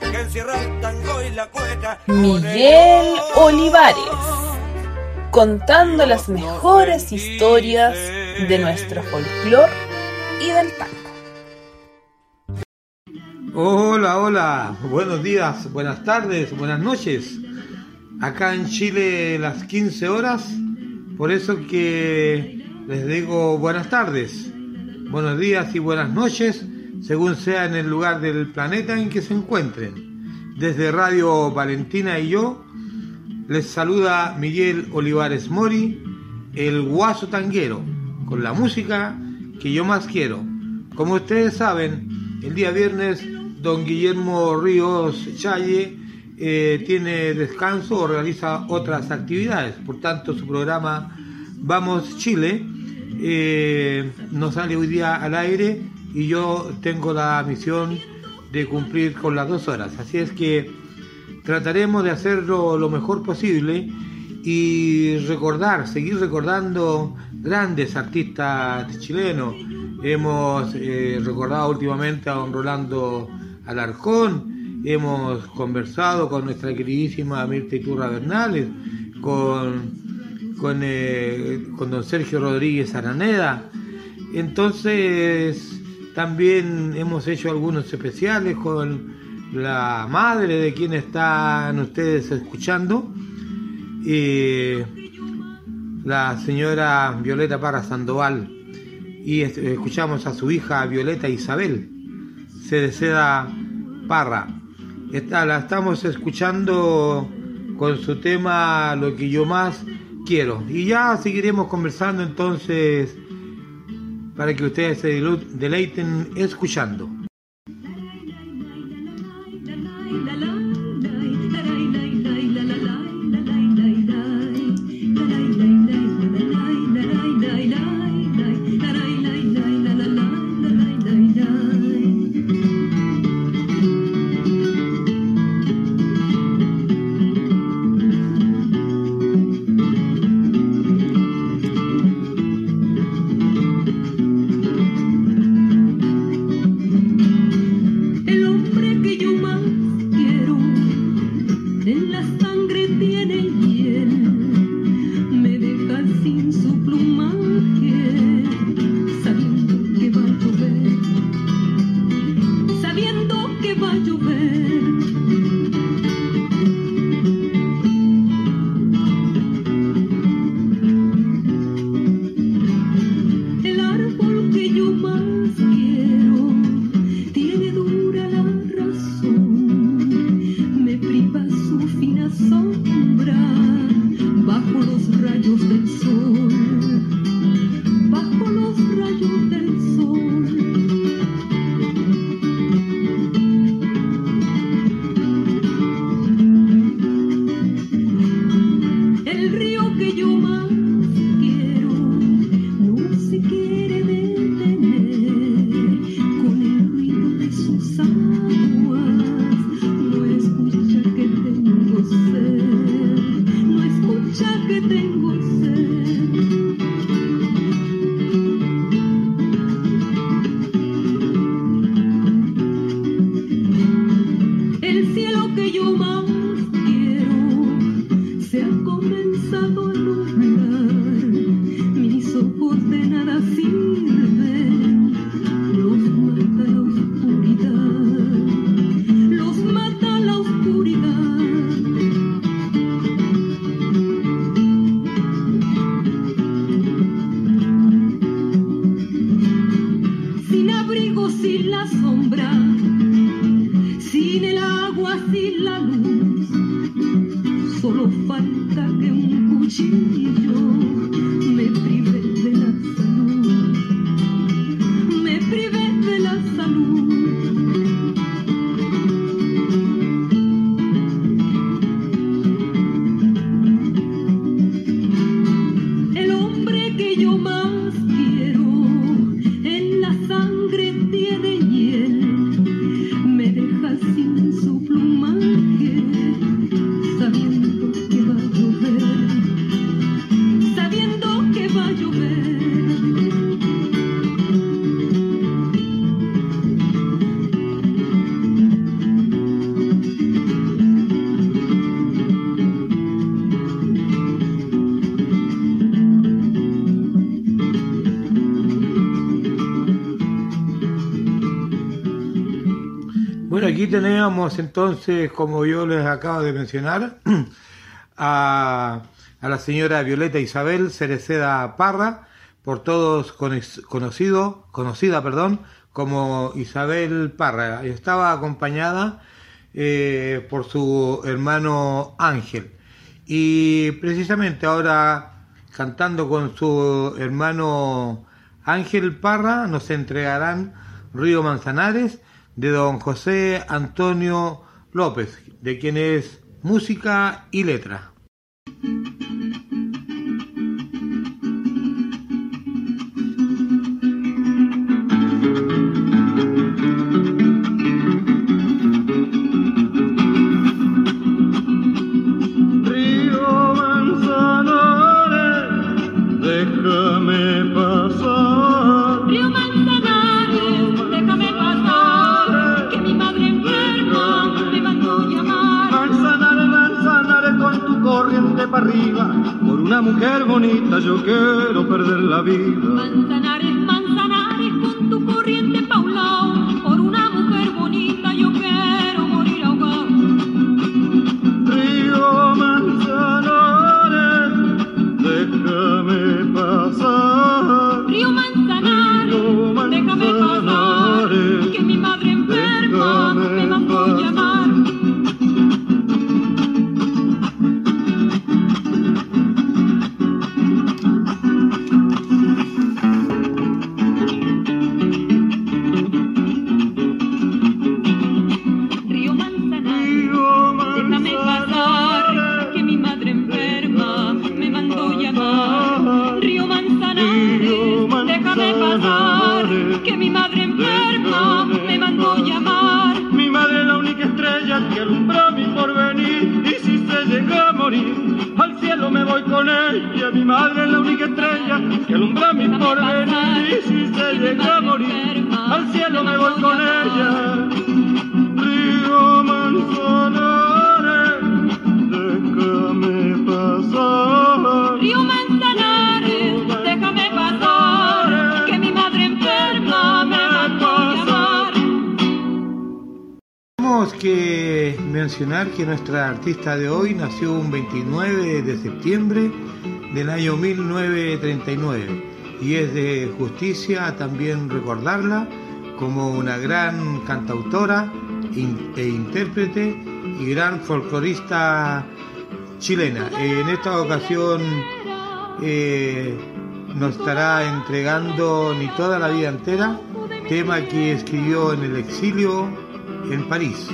que encierra el tango y la cueca. Miguel Olivares, contando las mejores historias de nuestro folclor y del tango. Hola, hola, buenos días, buenas tardes, buenas noches. Acá en Chile las 15 horas, por eso que les digo buenas tardes, buenos días y buenas noches, según sea en el lugar del planeta en que se encuentren. Desde Radio Valentina y yo, les saluda Miguel Olivares Mori, el guaso tanguero, con la música que yo más quiero. Como ustedes saben, el día viernes don Guillermo Ríos Challe eh, tiene descanso o realiza otras actividades. Por tanto, su programa Vamos Chile eh, nos sale hoy día al aire y yo tengo la misión de cumplir con las dos horas. Así es que trataremos de hacerlo lo mejor posible y recordar, seguir recordando grandes artistas chilenos. Hemos eh, recordado últimamente a don Rolando Alarcón, hemos conversado con nuestra queridísima Mirta Iturra Bernales, con, con, eh, con don Sergio Rodríguez Araneda. Entonces, también hemos hecho algunos especiales con la madre de quien están ustedes escuchando, eh, la señora Violeta Parra Sandoval, y es- escuchamos a su hija Violeta Isabel, se deseda Parra. Esta, la estamos escuchando con su tema Lo que yo más quiero. Y ya seguiremos conversando entonces para que ustedes se deleiten escuchando. Entonces, como yo les acabo de mencionar, a, a la señora Violeta Isabel Cereceda Parra, por todos conocido, conocida perdón, como Isabel Parra. Estaba acompañada eh, por su hermano Ángel. Y precisamente ahora, cantando con su hermano Ángel Parra, nos entregarán Río Manzanares de don José Antonio López, de quien es música y letra. Mujer bonita, yo quiero perder la vida. Que nuestra artista de hoy nació un 29 de septiembre del año 1939 y es de justicia también recordarla como una gran cantautora e intérprete y gran folclorista chilena. En esta ocasión eh, nos estará entregando Ni toda la vida entera, tema que escribió en el exilio en París.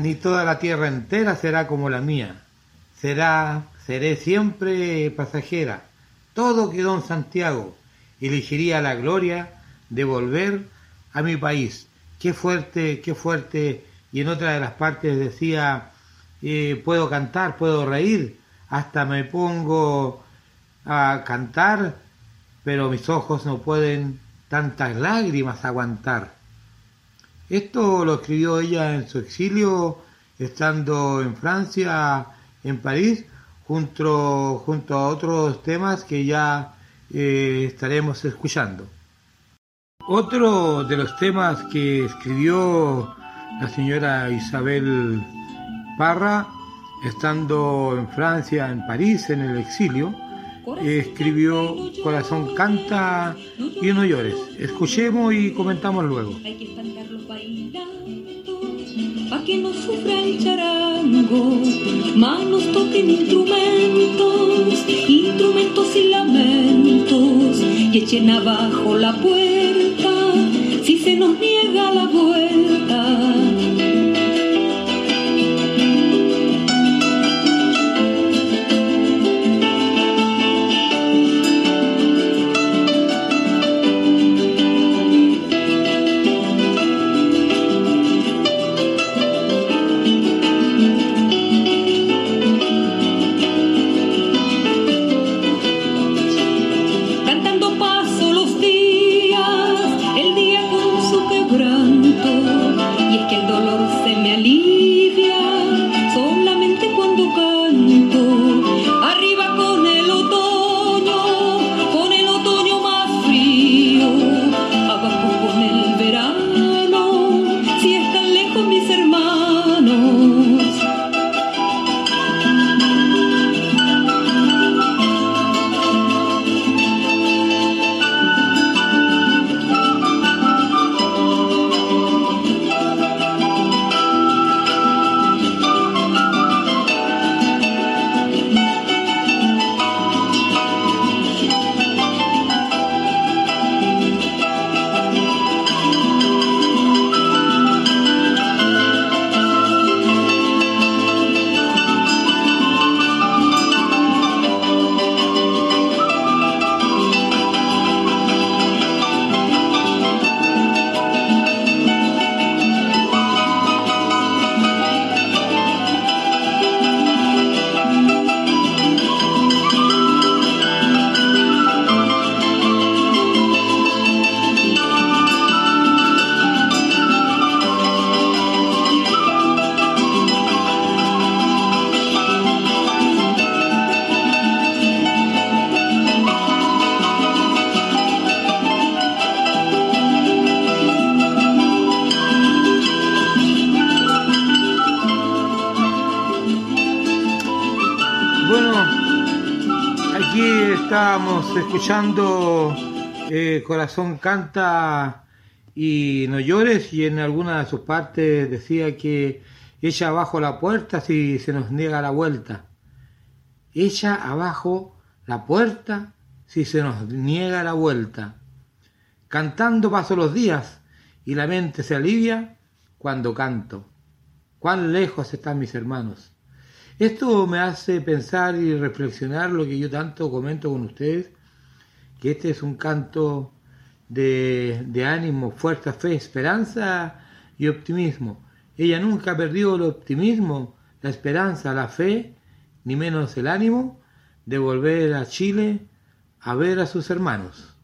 Ni toda la tierra entera será como la mía. Será, seré siempre pasajera. Todo quedó en Santiago. Elegiría la gloria de volver a mi país. Qué fuerte, qué fuerte. Y en otra de las partes decía, eh, puedo cantar, puedo reír, hasta me pongo a cantar, pero mis ojos no pueden tantas lágrimas aguantar. Esto lo escribió ella en su exilio, estando en Francia, en París, junto, junto a otros temas que ya eh, estaremos escuchando. Otro de los temas que escribió la señora Isabel Parra, estando en Francia, en París, en el exilio, escribió Corazón canta y no llores. Escuchemos y comentamos luego. Hay que espantarlos bailando, pa' que no sufra el charango. Manos toquen instrumentos, instrumentos y lamentos, y echen abajo la puerta si se nos niega la vuelta. Escuchando eh, Corazón canta y no llores y en alguna de sus partes decía que echa abajo la puerta si se nos niega la vuelta. Echa abajo la puerta si se nos niega la vuelta. Cantando paso los días y la mente se alivia cuando canto. Cuán lejos están mis hermanos. Esto me hace pensar y reflexionar lo que yo tanto comento con ustedes, que este es un canto de, de ánimo, fuerza, fe, esperanza y optimismo. Ella nunca ha perdido el optimismo, la esperanza, la fe, ni menos el ánimo de volver a Chile a ver a sus hermanos.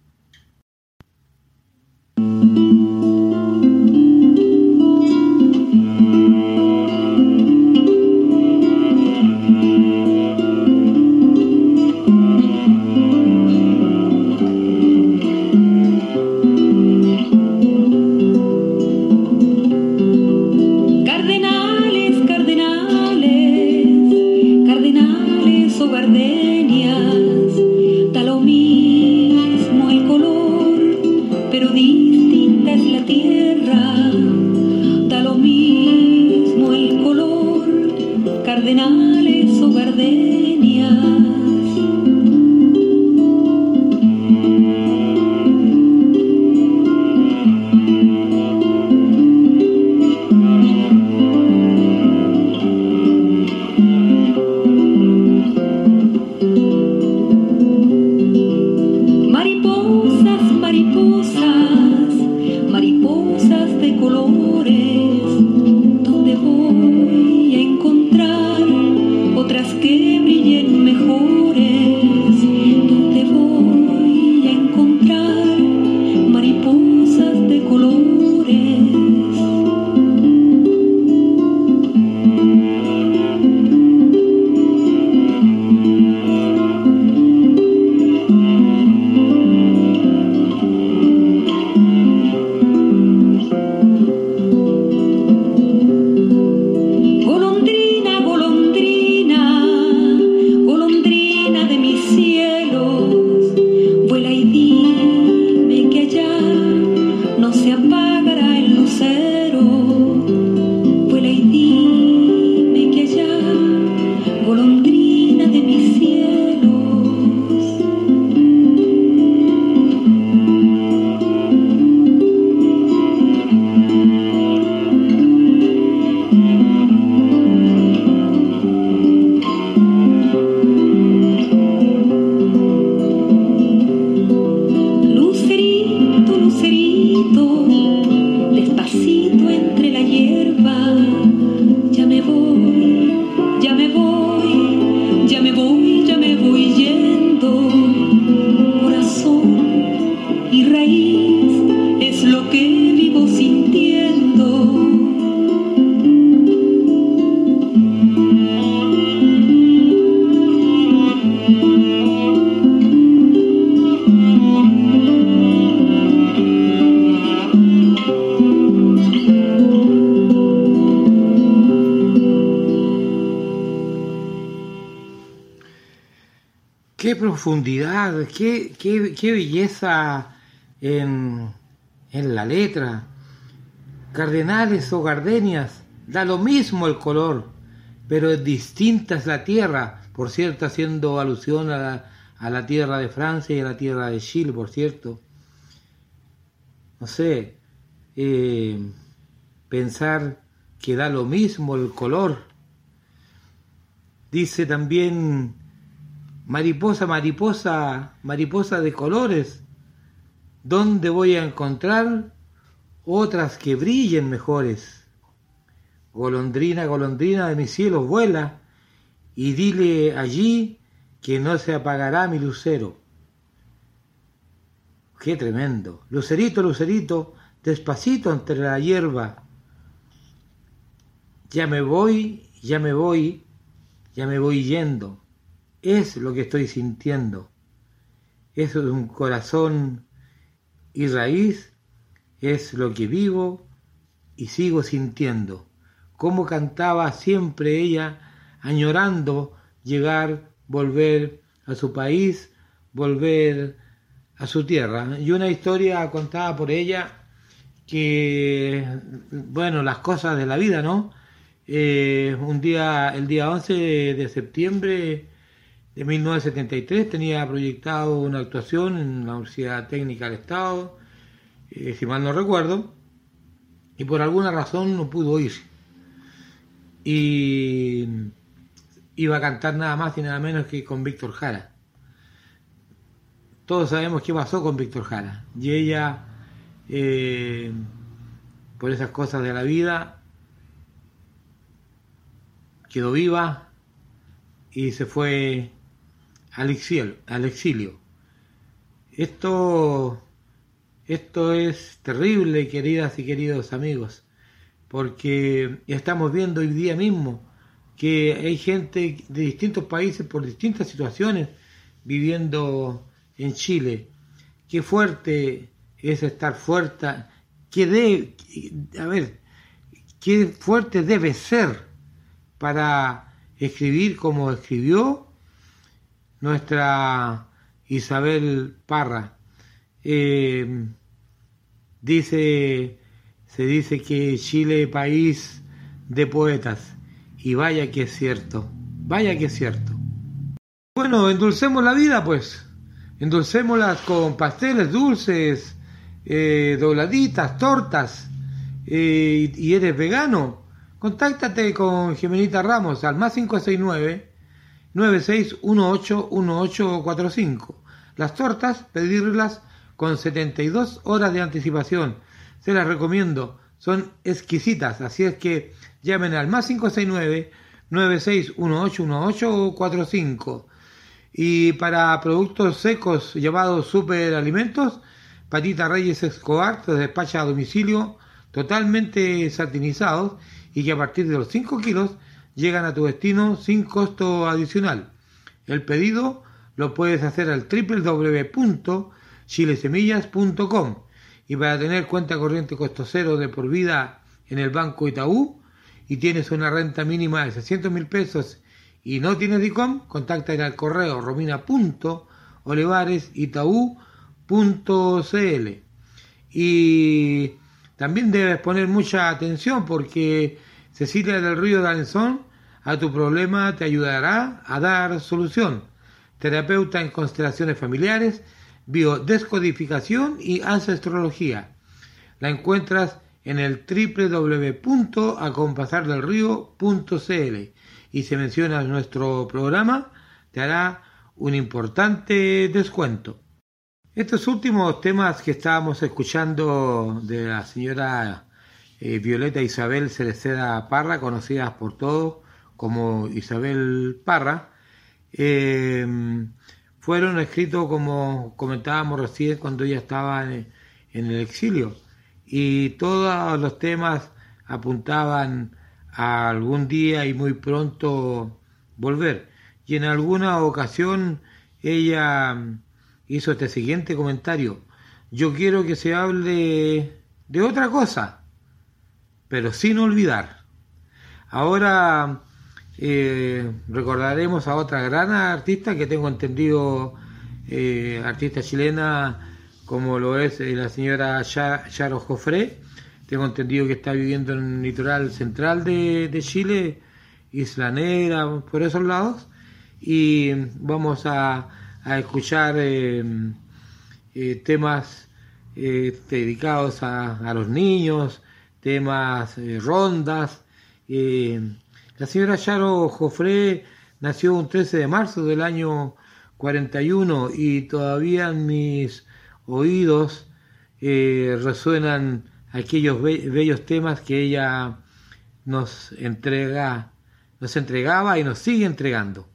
Profundidad, qué, qué- qué belleza en, en la letra. Cardenales o gardenias, da lo mismo el color, pero distinta es la tierra, por cierto, haciendo alusión a la, a la tierra de Francia y a la tierra de Chile, por cierto. No sé, eh, pensar que da lo mismo el color. Dice también Mariposa, mariposa, mariposa de colores, ¿dónde voy a encontrar otras que brillen mejores? Golondrina, golondrina de mis cielos, vuela y dile allí que no se apagará mi lucero. Qué tremendo. Lucerito, lucerito, despacito entre la hierba. Ya me voy, ya me voy, ya me voy yendo es lo que estoy sintiendo. Eso es un corazón y raíz, es lo que vivo y sigo sintiendo. Como cantaba siempre ella, añorando llegar, volver a su país, volver a su tierra. Y una historia contada por ella que, bueno, las cosas de la vida, ¿no? Eh, un día, el día 11 de septiembre de 1973 tenía proyectado una actuación en la Universidad Técnica del Estado, eh, si mal no recuerdo, y por alguna razón no pudo ir. Y iba a cantar nada más y nada menos que con Víctor Jara. Todos sabemos qué pasó con Víctor Jara. Y ella, eh, por esas cosas de la vida, quedó viva y se fue al exilio. Al exilio. Esto, esto es terrible, queridas y queridos amigos, porque estamos viendo hoy día mismo que hay gente de distintos países por distintas situaciones viviendo en Chile. Qué fuerte es estar fuerte, de, a ver, qué fuerte debe ser para escribir como escribió nuestra Isabel Parra. Eh, dice, se dice que Chile es país de poetas, y vaya que es cierto, vaya que es cierto. Bueno, endulcemos la vida pues, endulcémoslas con pasteles dulces, eh, dobladitas, tortas, eh, y eres vegano, contáctate con Jimenita Ramos al más 569 96181845. Las tortas, pedirlas con 72 horas de anticipación. Se las recomiendo. son exquisitas, así es que llamen al más 569 96181845 y para productos secos llamados superalimentos, Patita Reyes Escobar te despacha a domicilio totalmente satinizados y que a partir de los 5 kilos llegan a tu destino sin costo adicional. El pedido lo puedes hacer al www.chilesemillas.com y para tener cuenta corriente costo cero de por vida en el Banco Itaú y tienes una renta mínima de 600 mil pesos y no tienes DICOM, contacta al correo romina.olivaresitaú.cl y también debes poner mucha atención porque Cecilia del Río de Alenzón a tu problema te ayudará a dar solución. Terapeuta en constelaciones familiares, biodescodificación y ancestrología. La encuentras en el www.acompasardelrío.cl y si mencionas nuestro programa te hará un importante descuento. Estos últimos temas que estábamos escuchando de la señora eh, Violeta Isabel Cereceda Parra, conocidas por todos como Isabel Parra, eh, fueron escritos como comentábamos recién cuando ella estaba en, el exilio y todos los temas apuntaban a algún día y muy pronto volver. Y en alguna ocasión ella hizo este siguiente comentario. Yo quiero que se hable de otra cosa, pero sin olvidar. Ahora eh, recordaremos a otra gran artista que tengo entendido, eh, artista chilena como lo es eh, la señora Charo Jofré. Tengo entendido que está viviendo en el litoral central de, Chile, Isla Negra, por esos lados. Y vamos a escuchar temas dedicados a, los niños, temas, rondas. la señora Charo Jofré nació un 13 de marzo del año 41 y todavía en mis oídos resuenan aquellos bellos temas que ella nos entrega, nos entregaba y nos sigue entregando.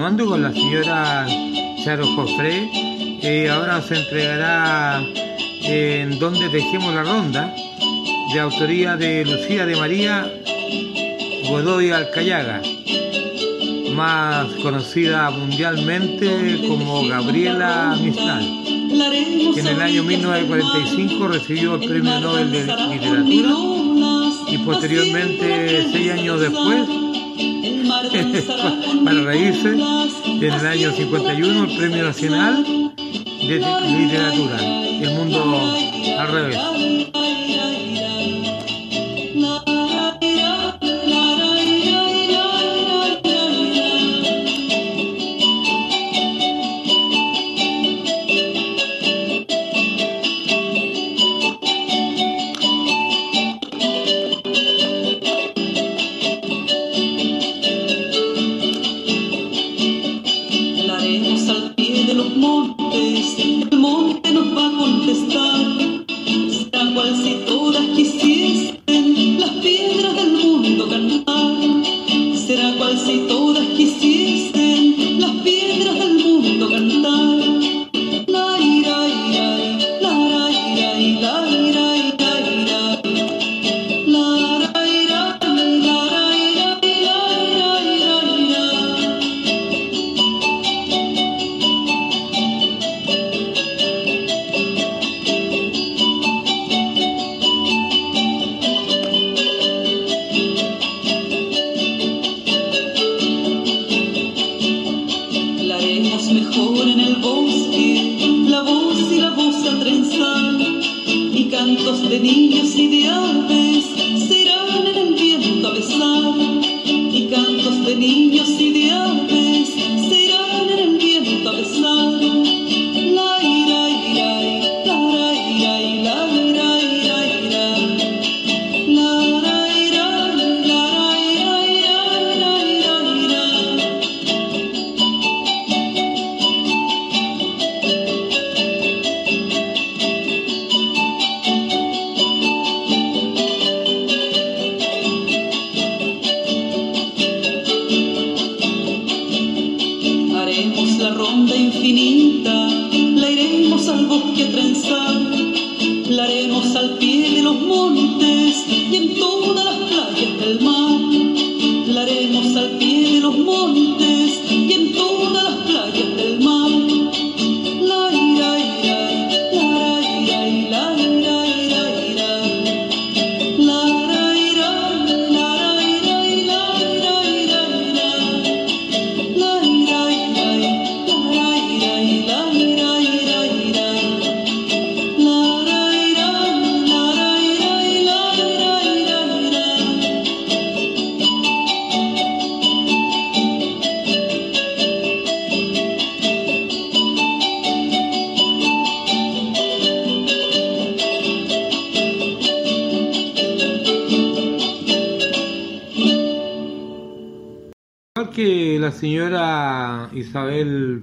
Continuando con la señora Charo Jofré, eh, ahora nos entregará en Donde Tejemos la Ronda, de autoría de Lucía de María Godoy Alcayaga, más conocida mundialmente como Gabriela Mistral, que en el año 1945 recibió el Premio Nobel de Literatura y posteriormente, seis años después, para reírse, en el año 51 el Premio Nacional de Literatura, el mundo al revés.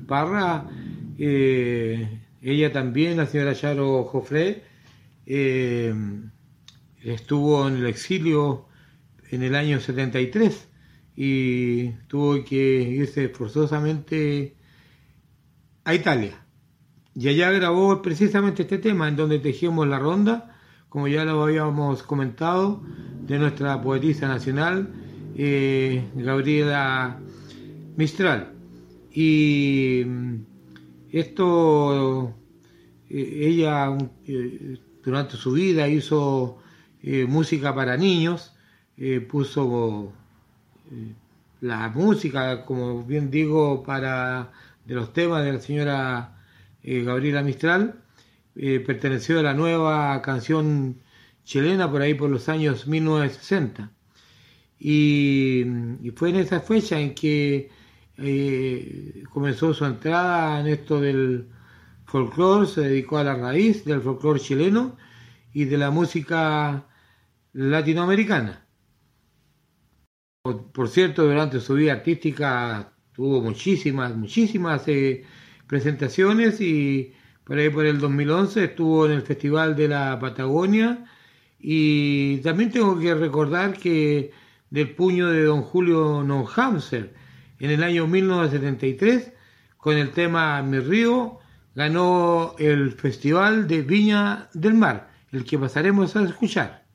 Parra, eh, ella también, la señora Charo Jofré, eh, estuvo en el exilio en el año 73 y tuvo que irse forzosamente a Italia. Y allá grabó precisamente este tema en donde tejimos la ronda, como ya lo habíamos comentado, de nuestra poetisa nacional, eh, Gabriela Mistral. Y mm, esto, eh, ella eh, durante su vida hizo eh, música para niños, puso la música, como bien digo, para de los temas de la señora Gabriela Mistral, perteneció a la nueva canción chilena por ahí por los años 1960. Y, y fue en esa fecha en que eh, comenzó su entrada en esto del folclore, se dedicó a la raíz del folclore chileno y de la música latinoamericana. Por, cierto, durante su vida artística tuvo muchísimas, muchísimas eh, presentaciones y por ahí por el 2011 estuvo en el Festival de la Patagonia y también tengo que recordar que del puño de don Julio Nonhamser, en el año 1973 con el tema Mi Río, ganó el Festival de Viña del Mar, el que pasaremos a escuchar.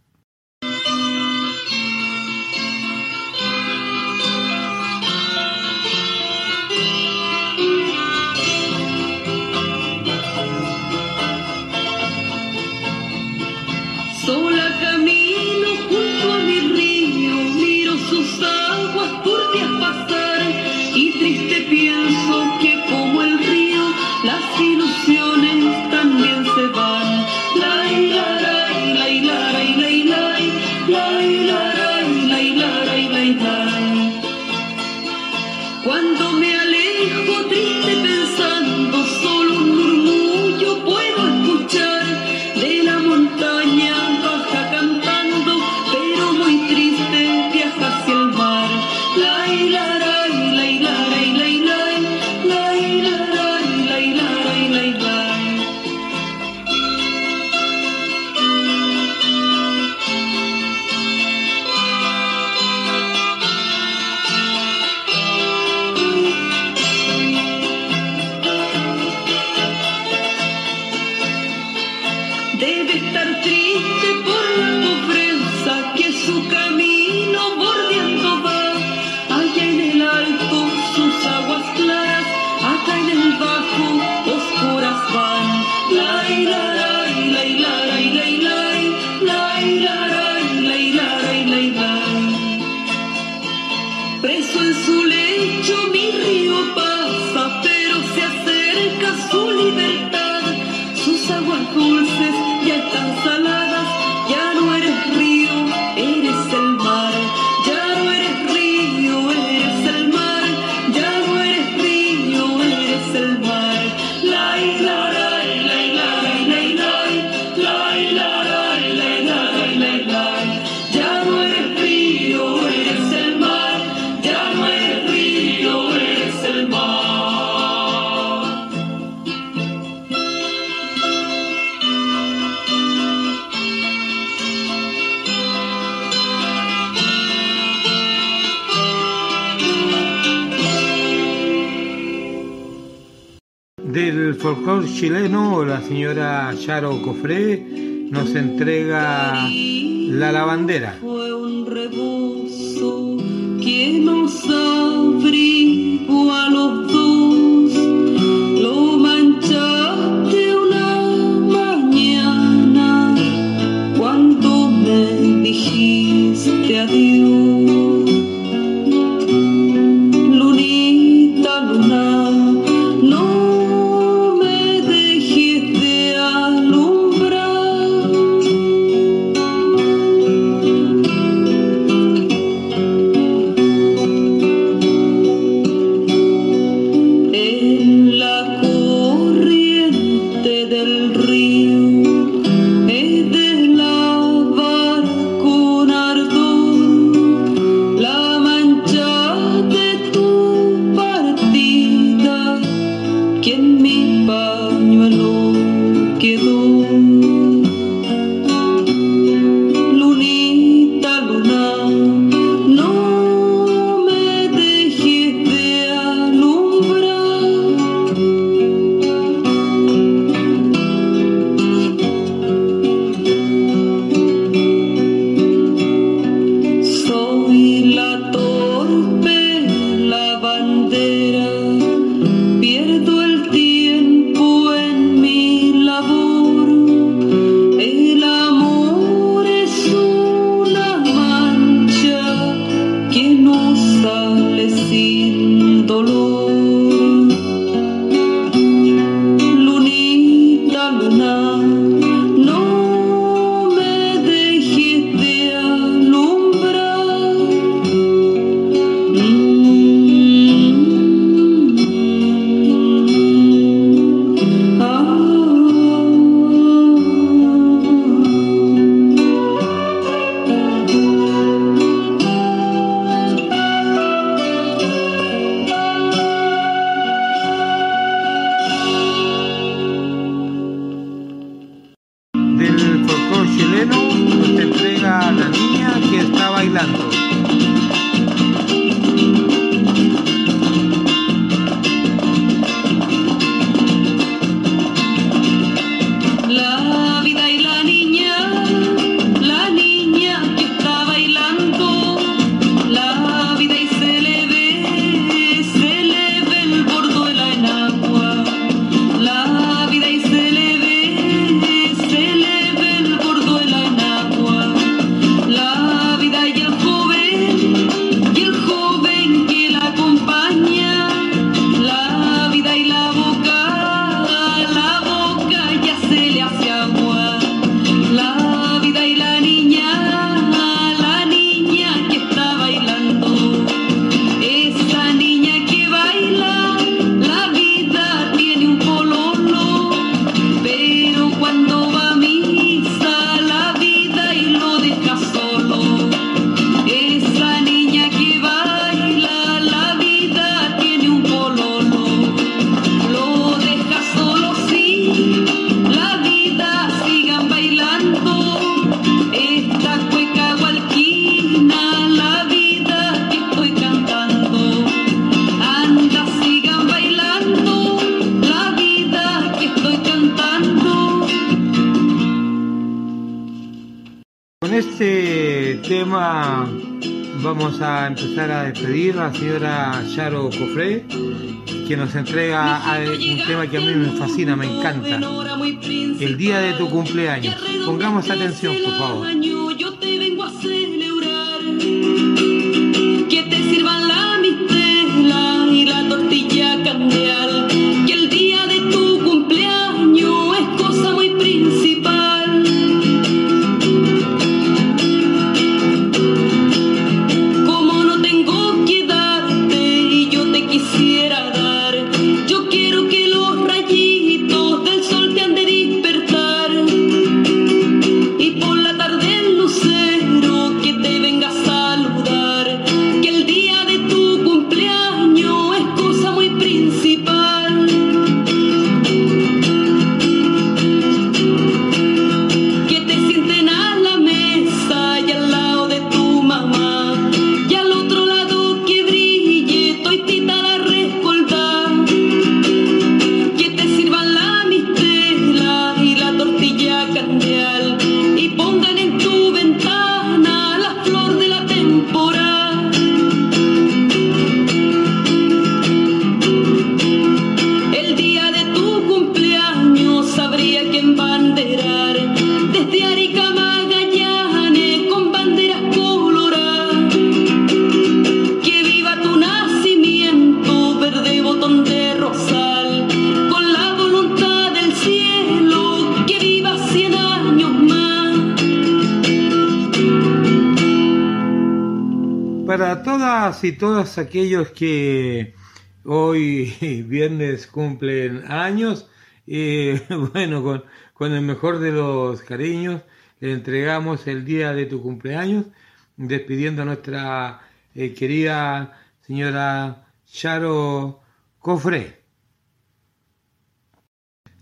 chileno, la señora Charo Cofré, nos entrega la lavandera. Fue un que nos abrió. Vamos a empezar a despedir a la señora Charo Cofré, que nos entrega un tema que a mí me fascina, me encanta. El día de tu cumpleaños. Pongamos atención, por favor. Y todos aquellos que hoy viernes cumplen años, eh, bueno, con, con el mejor de los cariños, le entregamos el día de tu cumpleaños, despidiendo a nuestra eh, querida señora Charo Cofré.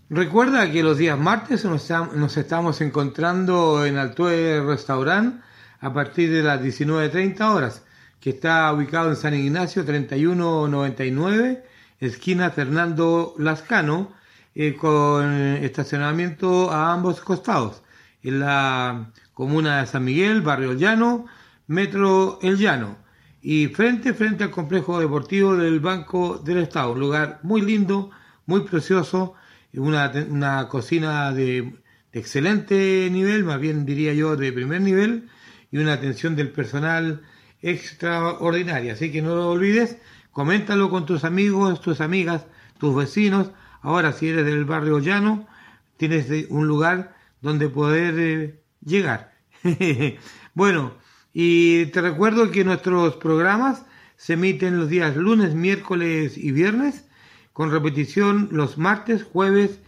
Recuerda que los días martes nos, nos estamos encontrando en Altue Restaurant a partir de las 19.30 horas, que está ubicado en San Ignacio 3199, esquina Fernando Lascano, eh, con estacionamiento a ambos costados, en la comuna de San Miguel, barrio Llano, metro El Llano, y frente, frente al complejo deportivo del Banco del Estado, un lugar muy lindo, muy precioso, una, una cocina de excelente nivel, más bien diría yo de primer nivel, y una atención del personal extraordinaria. Así que no lo olvides, coméntalo con tus amigos, tus amigas, tus vecinos. Ahora, si eres del barrio llano, tienes de- un lugar donde poder eh, llegar. bueno, y te recuerdo que nuestros programas se emiten los días lunes, miércoles y viernes, con repetición los martes, jueves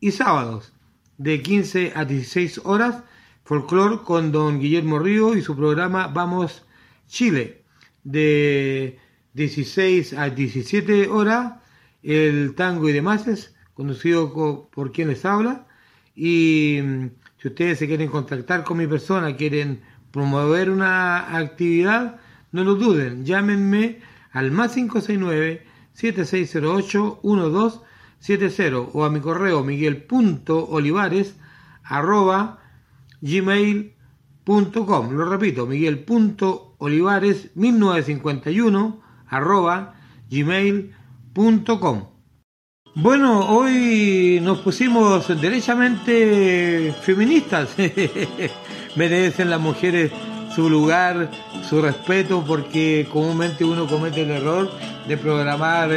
y sábados, de 15 a 16 horas, folclor con don Guillermo Río y su programa Vamos Chile, de 16 a 17 horas, el tango y demás, conducido co- por quien les habla, y mm, si ustedes se quieren contactar con mi persona, quieren promover una actividad, no lo duden, llámenme al más 569-7608-1270 o a mi correo miguel.olivares arroba gmail.com. Lo repito, miguel.olivares 1951 arroba gmail.com. Bueno, hoy nos pusimos derechamente feministas. Merecen las mujeres su lugar, su respeto, porque comúnmente uno comete el error de programar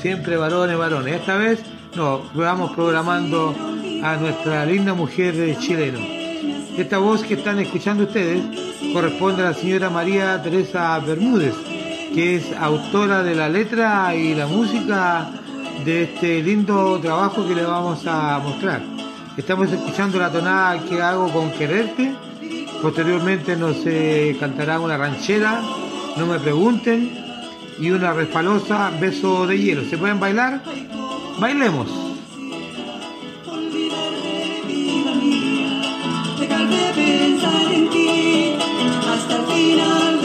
siempre varones, varones. Esta vez no, vamos programando a nuestra linda mujer chilena. Esta voz que están escuchando ustedes corresponde a la señora María Teresa Bermúdez, que es autora de la letra y la música de este lindo trabajo que le vamos a mostrar. Estamos escuchando la tonada que hago con quererte. Posteriormente nos eh, cantará una ranchera, no me pregunten, y una respalosa beso de hielo. ¿Se pueden bailar? Bailemos. De pensar en ti hasta el final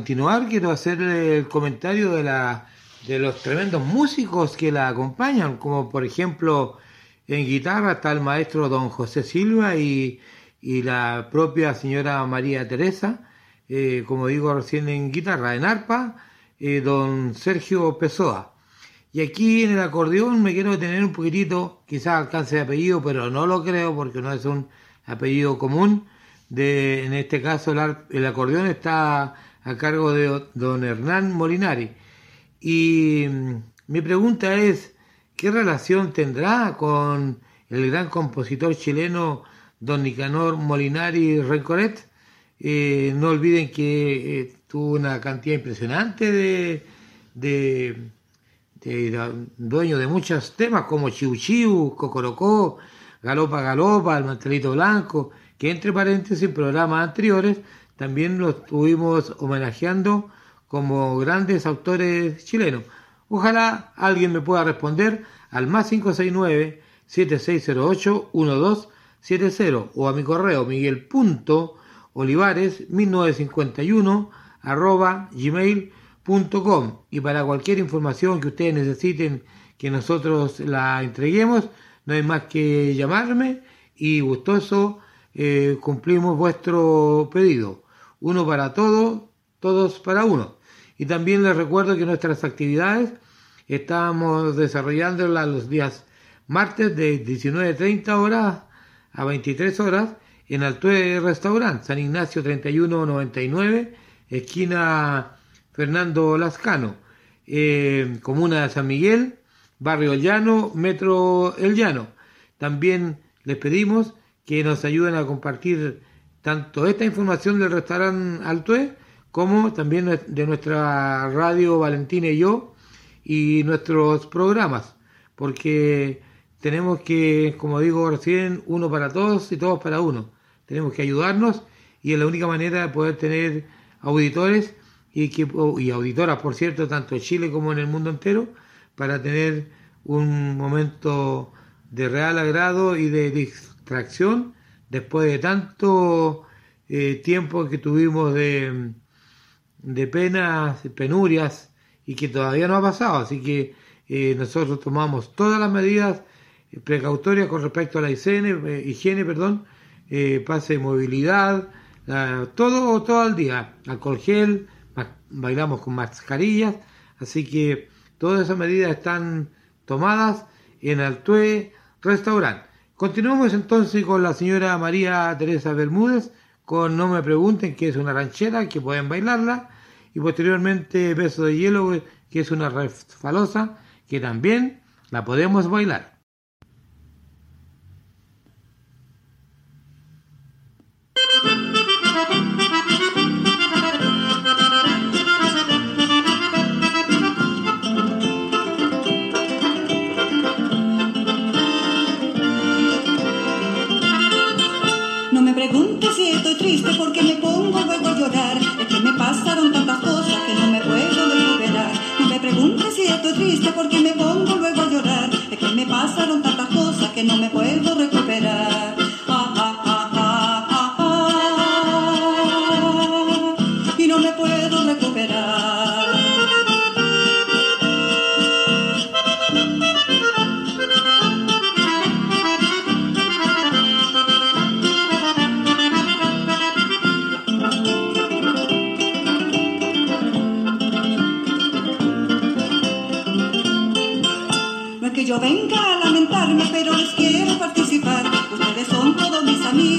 continuar, quiero hacer el comentario de, la, de los tremendos músicos que la acompañan, como por ejemplo en guitarra está el maestro don José Silva y, y la propia señora María Teresa, eh, como digo recién en guitarra, en arpa, eh, don Sergio Pessoa. Y aquí en el acordeón me quiero detener un poquitito, quizás alcance de apellido, pero no lo creo porque no es un apellido común. De, en este caso el, acordeón está a cargo de don Hernán Molinari. Y mm, mi pregunta es, ¿qué relación tendrá con el gran compositor chileno don Nicanor Molinari Rencoret? Eh, no olviden que eh, tuvo una cantidad impresionante de, de, de- dueño de muchos temas como Chiu Chiu, Cocorocó, Galopa Galopa, El Mantelito Blanco, que entre paréntesis en programas anteriores también los estuvimos homenajeando como grandes autores chilenos. Ojalá alguien me pueda responder al más 569-7608-1270 o a mi correo miguel.olivares1951 arroba gmail.com y para cualquier información que ustedes necesiten que nosotros la entreguemos, no hay más que llamarme y gustoso eh, cumplimos vuestro pedido. Uno para todos, todos para uno. Y también les recuerdo que nuestras actividades estamos desarrollándolas los días martes de 19.30 horas a 23 horas en Altue Restaurant, San Ignacio 3199, esquina Fernando Lascano, eh, comuna de San Miguel, barrio Llano, metro El Llano. También les pedimos que nos ayuden a compartir tanto esta información del restaurante Altue como también de nuestra radio Valentina y yo y nuestros programas, porque tenemos que, como digo recién, uno para todos y todos para uno. Tenemos que ayudarnos y es la única manera de poder tener auditores y, que, y auditoras, por cierto, tanto en Chile como en el mundo entero, para tener un momento de real agrado y de distracción después de tanto eh, tiempo que tuvimos de, penas, penurias y que todavía no ha pasado. Así que eh, nosotros tomamos todas las medidas eh, precautorias con respecto a la higiene, higiene perdón, pase de movilidad, la- todo, todo el día, alcohol gel, bailamos con mascarillas, así que todas esas medidas están tomadas en Altue Restaurant. Continuamos entonces con la señora María Teresa Bermúdez con No me pregunten, que es una ranchera, que pueden bailarla, y posteriormente Beso de Hielo, que es una refalosa, que también la podemos bailar. Estoy triste porque me pongo luego a llorar. Es que me pasaron tantas cosas que no me puedo recuperar.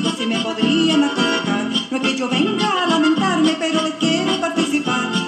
Y me podrían aconsejar. No es que yo venga a lamentarme, pero les quiero participar.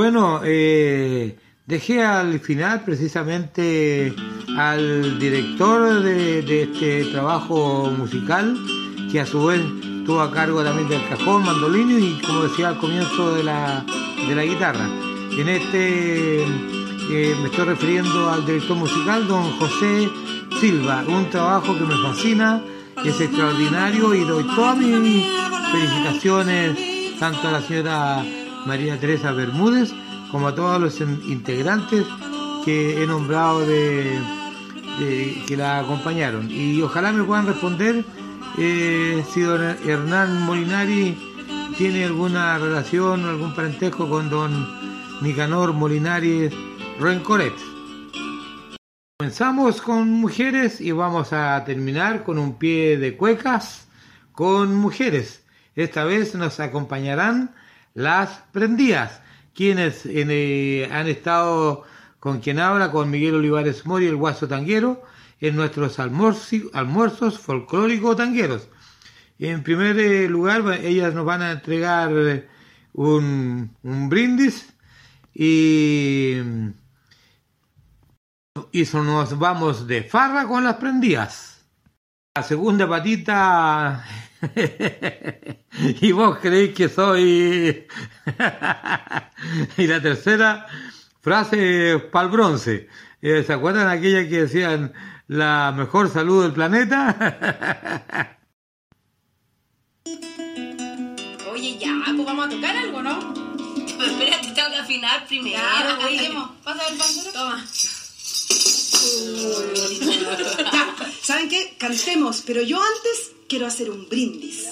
Bueno, eh, dejé al final precisamente al director de, este trabajo musical, que a su vez tuvo a cargo también del cajón, mandolino y como decía al comienzo de la, de la guitarra. En este eh, me estoy refiriendo al director musical, don José Silva, un trabajo que me fascina, es extraordinario y doy todas mis felicitaciones tanto a la señora María Teresa Bermúdez como a todos los in- integrantes que he nombrado de- que la acompañaron. Y ojalá me puedan responder eh, si don Hernán Molinari tiene alguna relación o algún parentesco con don Nicanor Molinari Rencoret. Comenzamos con mujeres y vamos a terminar con un pie de cuecas con mujeres. Esta vez nos acompañarán las prendidas, quienes eh, han estado con quien habla, con Miguel Olivares Mori, el guaso tanguero, en nuestros almuerzos folclóricos tangueros. En primer eh, lugar, ellas nos van a entregar eh, un, un brindis y, y nos vamos de farra con las prendidas. La segunda patita, y vos creéis que soy... y la tercera, frase pa'l bronce. Eh, ¿Se acuerdan aquella que decían la mejor salud del planeta? Oye, ya, pues vamos a tocar algo, ¿no? Pero espérate, tengo que afinar primero. Ya, oye. cantemos. Pasa el. Toma. Ya, ¿saben qué? Cantemos, pero yo antes quiero hacer un brindis.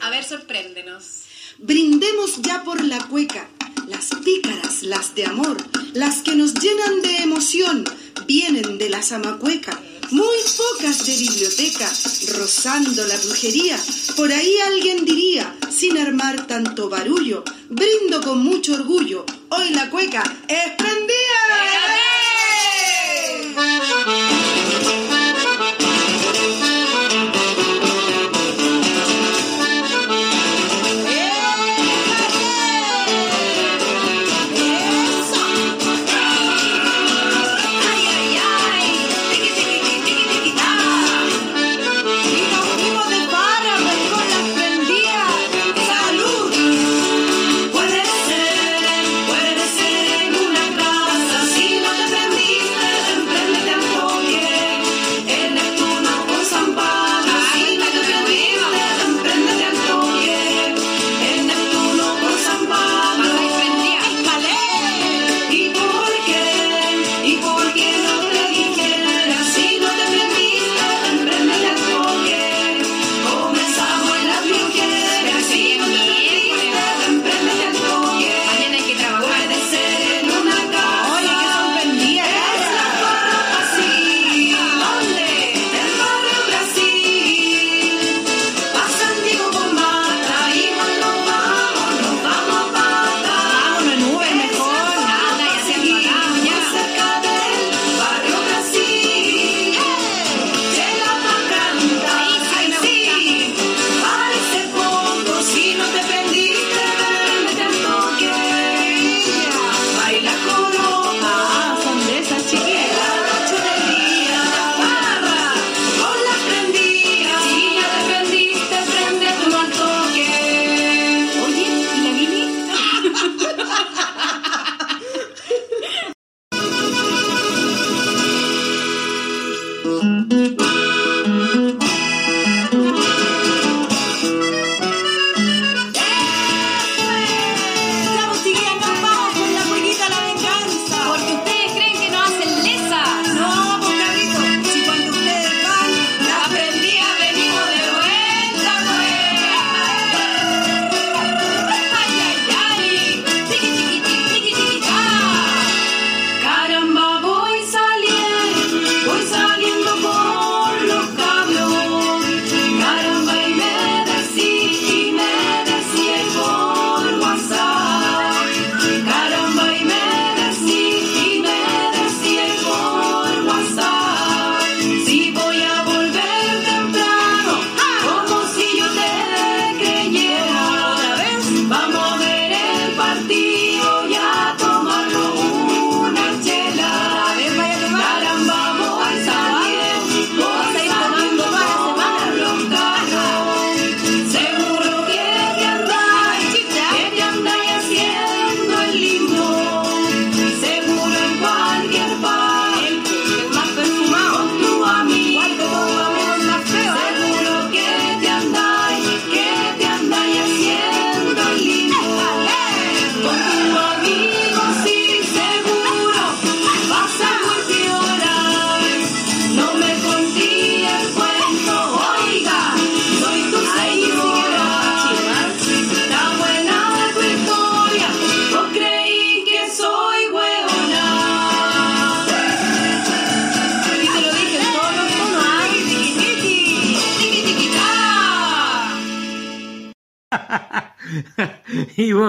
A ver, sorpréndenos. Brindemos ya por la cueca, las pícaras, las de amor, las que nos llenan de emoción, vienen de la zamacueca. Muy pocas de biblioteca, rozando la brujería. Por ahí alguien diría, sin armar tanto barullo, brindo con mucho orgullo. Hoy la cueca es prendida.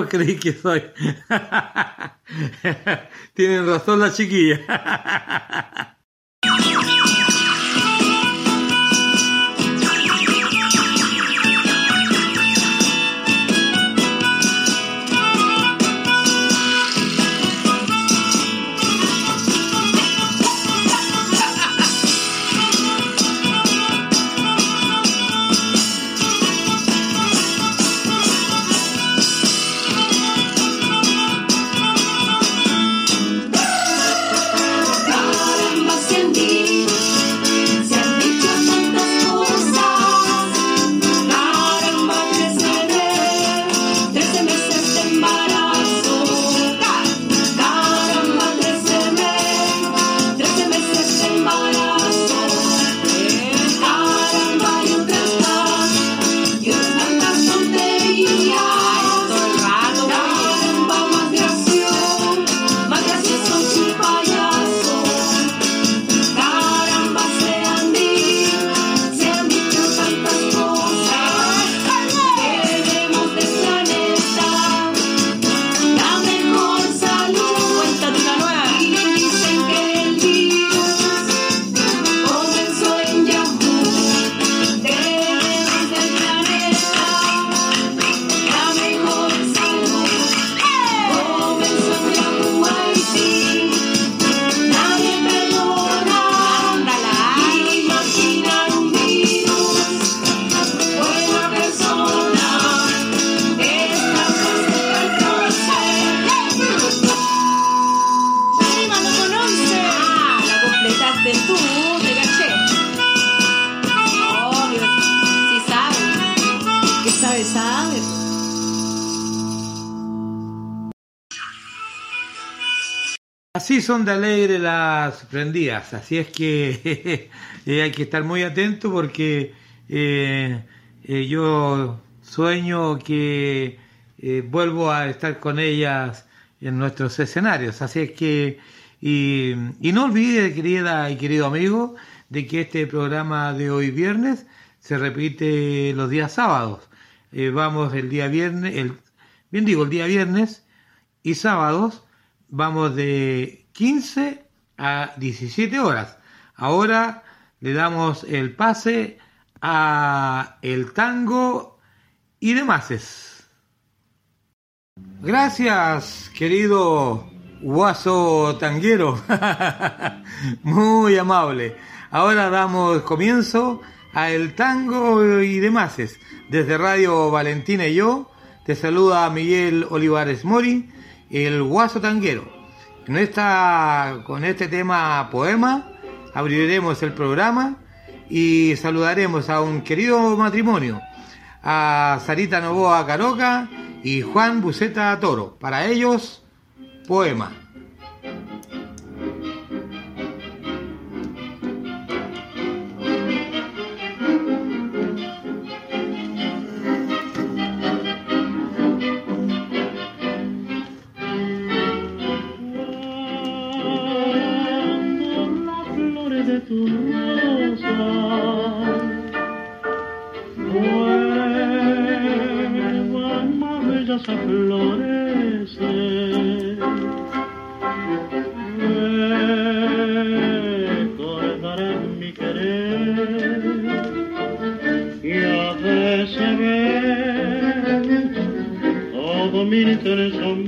creí que soy. Tienen razón las chiquillas. son de alegre las prendidas, así es que eh, hay que estar muy atento porque eh, eh, yo sueño que vuelvo a estar con ellas en nuestros escenarios, así es que y, y no olvide querida y querido amigo de que este programa de hoy viernes se repite los días sábados. Vamos el día viernes, el, bien digo el día viernes y sábados vamos de 15 a 17 horas. Ahora le damos el pase a el tango y demás. Gracias, querido guaso tanguero. Muy amable. Ahora damos comienzo a el tango y demás. Desde Radio Valentina y yo te saluda Miguel Olivares Mori, el guaso tanguero. En esta, con este tema poema abriremos el programa y saludaremos a un querido matrimonio, a Sarita Novoa Caroca y Juan Buceta Toro. Para ellos, poema. Todo mi intenso de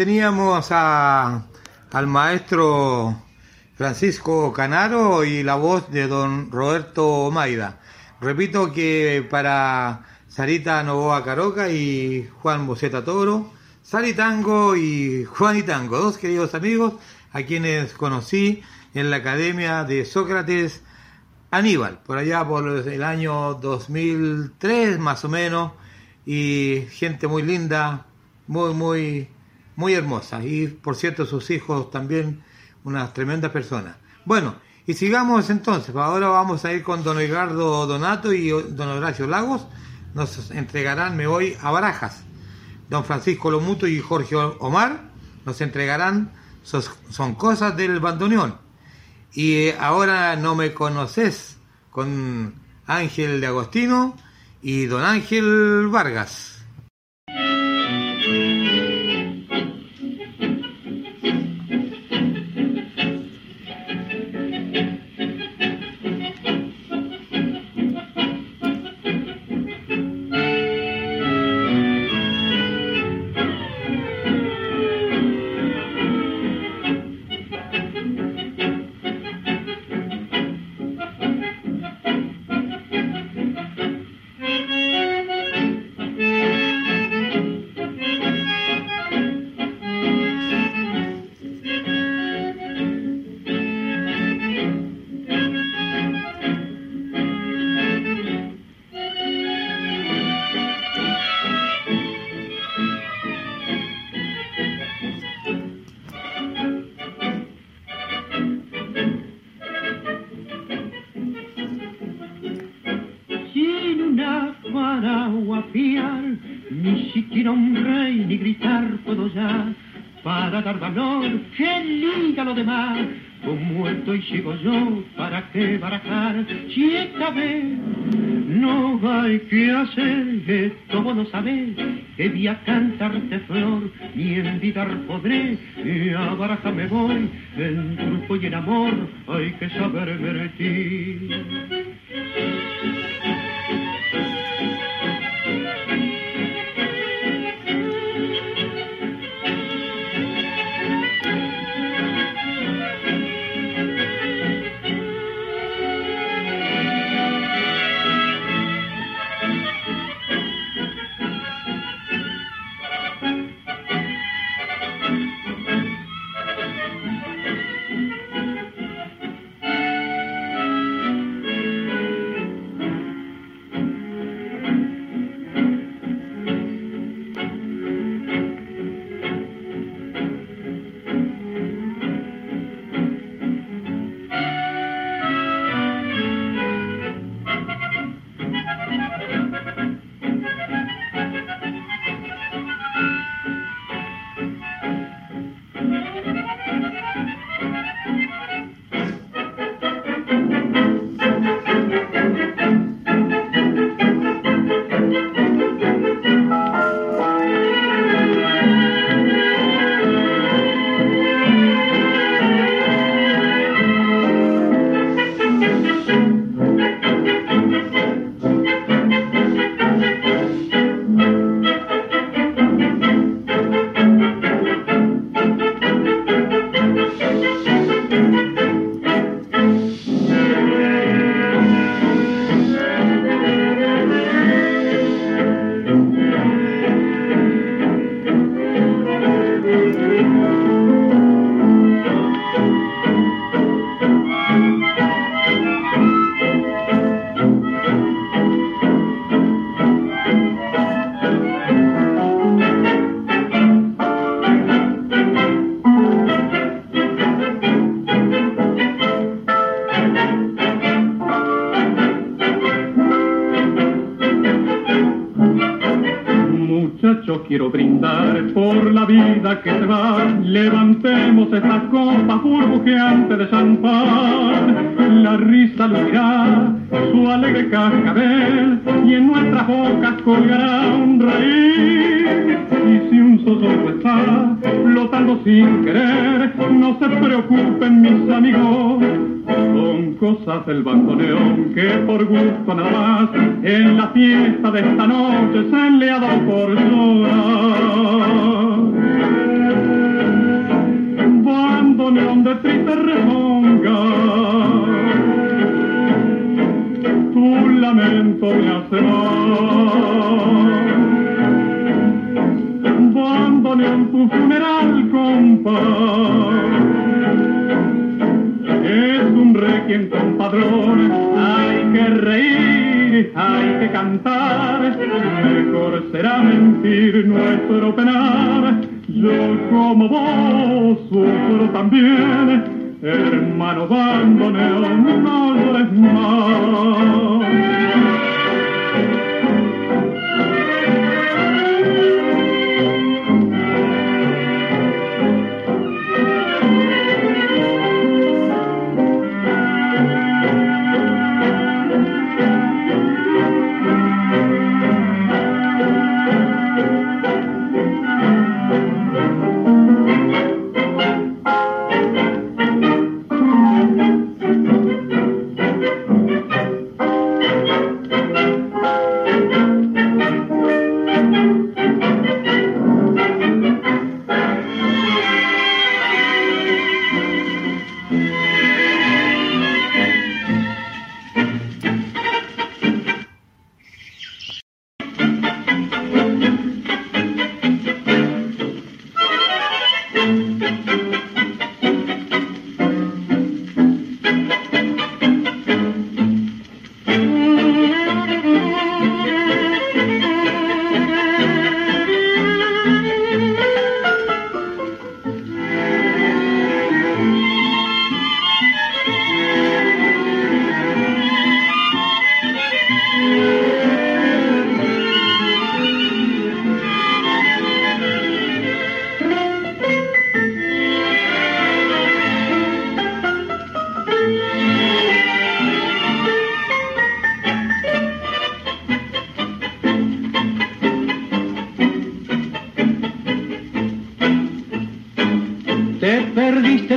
teníamos a, al maestro Francisco Canaro y la voz de don Roberto Maida. Repito que para Sarita Novoa Caroca y Juan Boceta Toro, Saritango y Juan y Tango, dos queridos amigos a quienes conocí en la Academia de Sócrates Aníbal, por allá por el año 2003 más o menos, y gente muy linda, muy, muy, muy hermosa. Y por cierto, sus hijos también, unas tremendas personas. Bueno, y sigamos entonces. Ahora vamos a ir con don Edgardo Donato y don Horacio Lagos. Nos entregarán Me Voy a Barajas. Don Francisco Lomuto y Jorge Omar nos entregarán Son Cosas del Bandoneón. Y eh, ahora no me conoces con Ángel de Agostino y don Ángel Vargas. voy a cantarte flor ni envidar podré y a baraja me voy en truco y en amor hay que saber ver vertir En la fiesta de esta noche se le ha dado por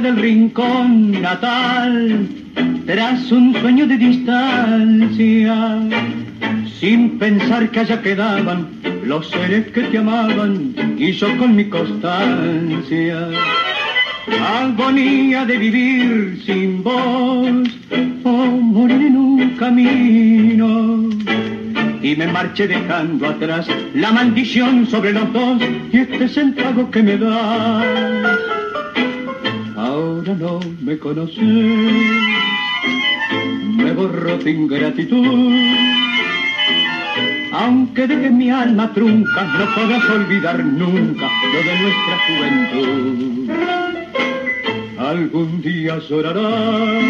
al rincón natal, tras un sueño de distancia, sin pensar que allá quedaban los seres que te amaban, y yo con mi constancia. Agonía de vivir sin vos, o morir en un camino. Y me marché dejando atrás la maldición sobre los dos y este pago que me da. Ahora no me conoces, me borro tu ingratitud. Aunque deje mi alma trunca, no podrás olvidar nunca lo de nuestra juventud. Algún día llorarás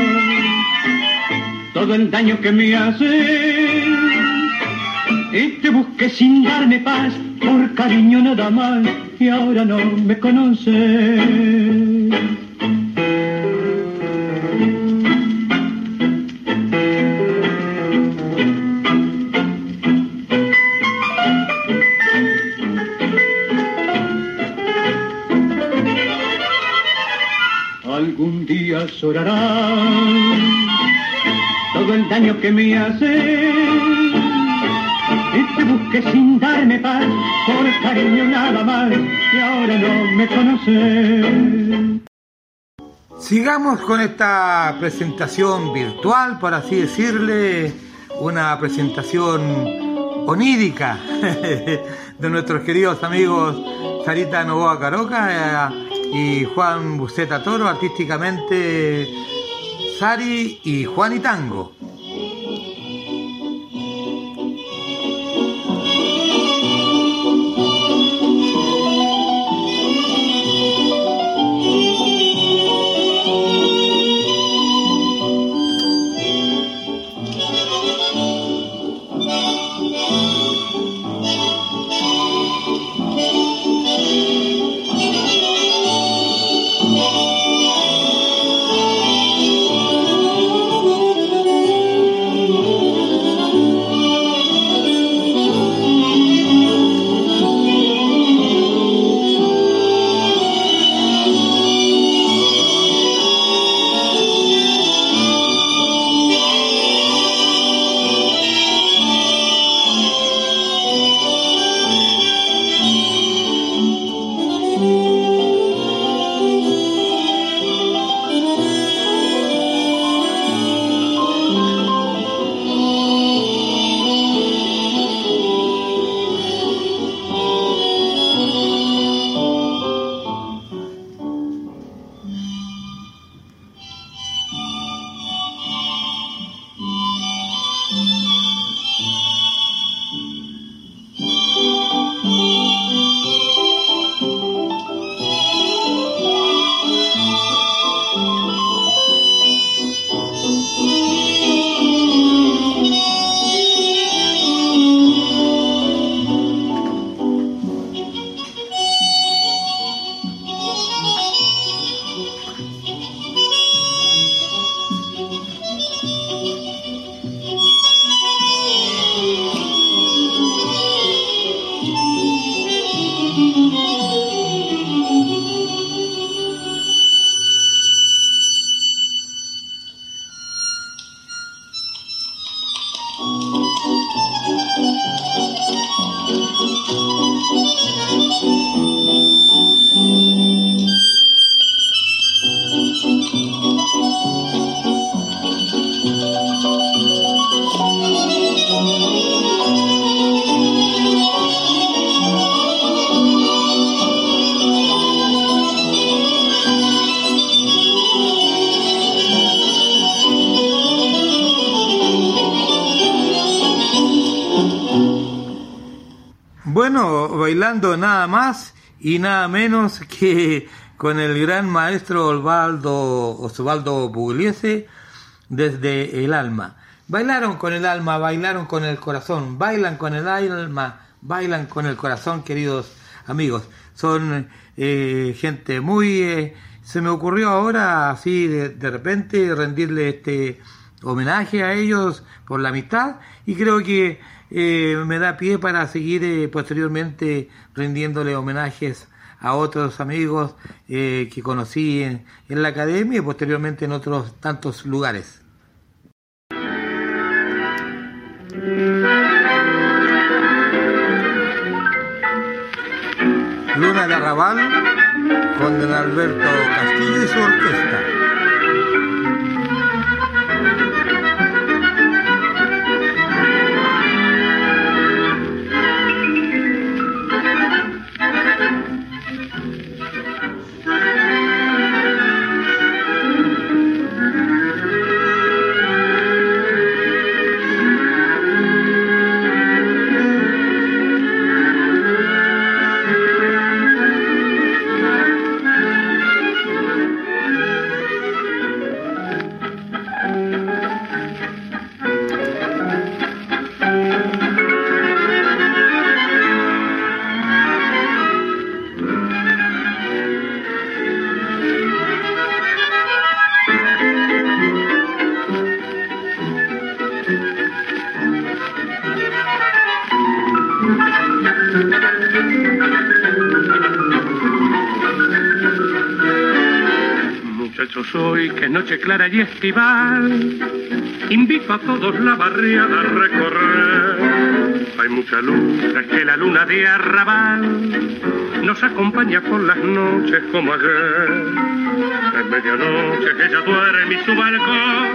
todo el daño que me haces y te busqué sin darme paz por cariño nada más y ahora no me conoces. Sigamos con esta presentación virtual, por así decirle, una presentación onírica de nuestros queridos amigos Sarita Novoa Caroca eh, y Juan Buceta Toro, artísticamente Sari y Juan y Tango. Y nada menos que con el gran maestro Osvaldo, Osvaldo Pugliese desde el alma. Bailaron con el alma, bailaron con el corazón, bailan con el alma, bailan con el corazón, queridos amigos. Son eh, gente muy... eh, se me ocurrió ahora, así de, de repente, rendirle este homenaje a ellos por la amistad y creo que eh, me da pie para seguir eh, posteriormente rindiéndole homenajes a otros amigos eh, que conocí en, en la academia y posteriormente en otros tantos lugares. Luna de Arrabal con don Alberto Castillo y su orquesta. Muchacho soy, que noche clara y estival, invito a todos la barriada a recorrer. Hay mucha luz, es que la luna de arrabal nos acompaña por las noches como ayer. Es medianoche que ella duerme y su balcón,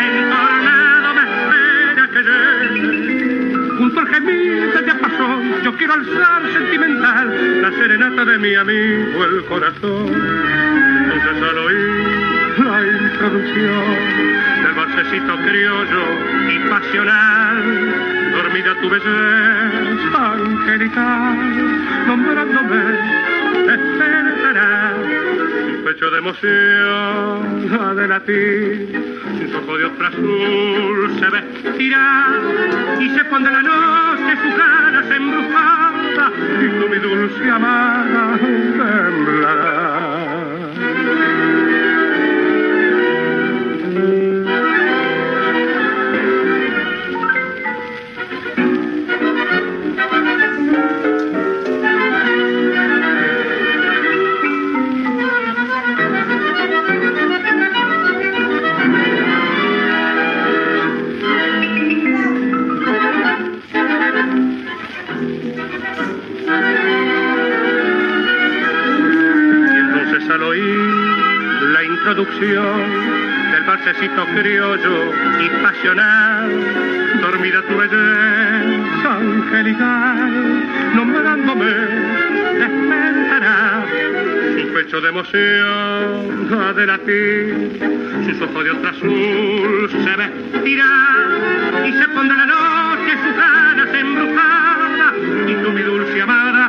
entornado me espera que llegue. Junto al gemido ya pasó, yo quiero alzar sentimental la serenata de mi amigo el corazón. Entonces al oír la introducción del balsecito criollo y pasional, dormida tu belleza angelical, nombrándome, despertará un pecho de emoción ha de latir, su ojo de otra azul se vestirá y se pondrá la noche sus ganas embrujadas y tú mi dulce amada temblará. Balsecito criollo y pasional, dormida tu belleza angelical, nombrándome, despertará. Su pecho de emoción ha de latir, sus ojos de otra azul se vestirá y se pondrá la noche sus ganas embrujadas y tú mi dulce amada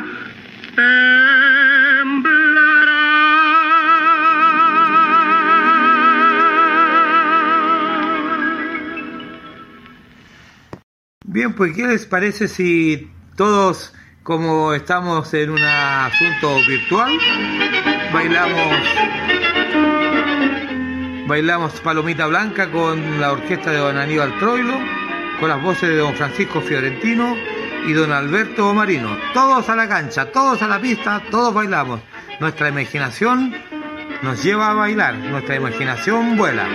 Bien, pues ¿qué les parece si todos, como estamos en un asunto virtual, bailamos bailamos Palomita Blanca con la orquesta de don Aníbal Troilo, con las voces de don Francisco Fiorentino y don Alberto Marino. Todos a la cancha, todos a la pista, todos bailamos. Nuestra imaginación nos lleva a bailar, nuestra imaginación vuela.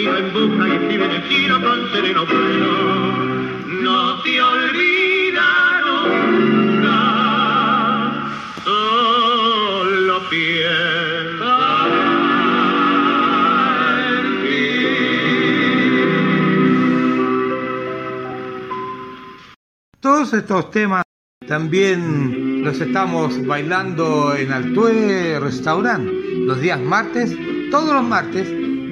Nido en busca y escribe en el cielo con sereno vuelo. No te olvida nunca, solo piensa en Todos estos temas también los estamos bailando en Altue Restaurant los días martes, todos los martes,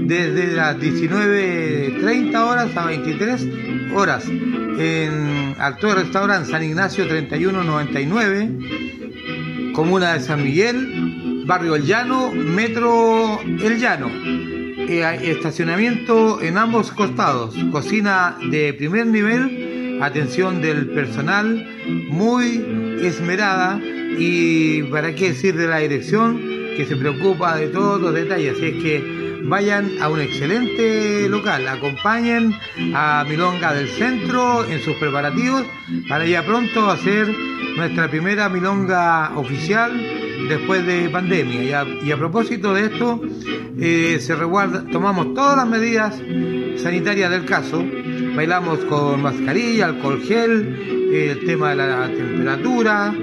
desde las 19.30 horas a 23 horas. En Altue Restaurant San Ignacio 3199, Comuna de San Miguel, Barrio El Llano, Metro El Llano. Eh, estacionamiento en ambos costados, cocina de primer nivel, atención del personal muy esmerada. Y para qué decir de la dirección que se preocupa de todos los detalles, así es que vayan a un excelente local, acompañen a Milonga del Centro en sus preparativos para ya pronto hacer nuestra primera Milonga oficial después de pandemia. Y a, propósito de esto, eh, se resguarda, tomamos todas las medidas sanitarias del caso, bailamos con mascarilla, alcohol gel, el tema de la temperatura,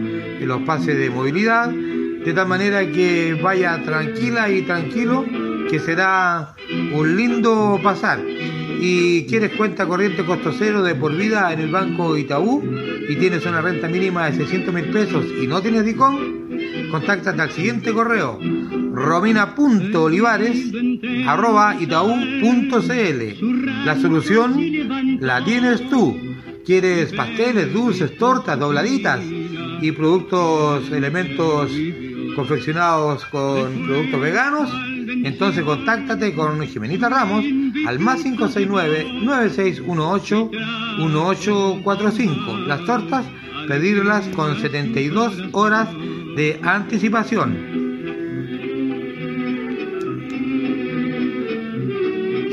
los pases de movilidad, de tal manera que vaya tranquila y tranquilo, que será un lindo pasar. Y quieres cuenta corriente costo cero de por vida en el Banco Itaú y tienes una renta mínima de 600 mil pesos y no tienes DICOM, contáctate al siguiente correo romina.olivares arroba itaú.cl La solución la tienes tú. ¿Quieres pasteles, dulces, tortas, dobladitas y productos, elementos confeccionados con productos veganos? Entonces contáctate con Jimenita Ramos al más 569-9618-1845. Las tortas, pedirlas con 72 horas de anticipación.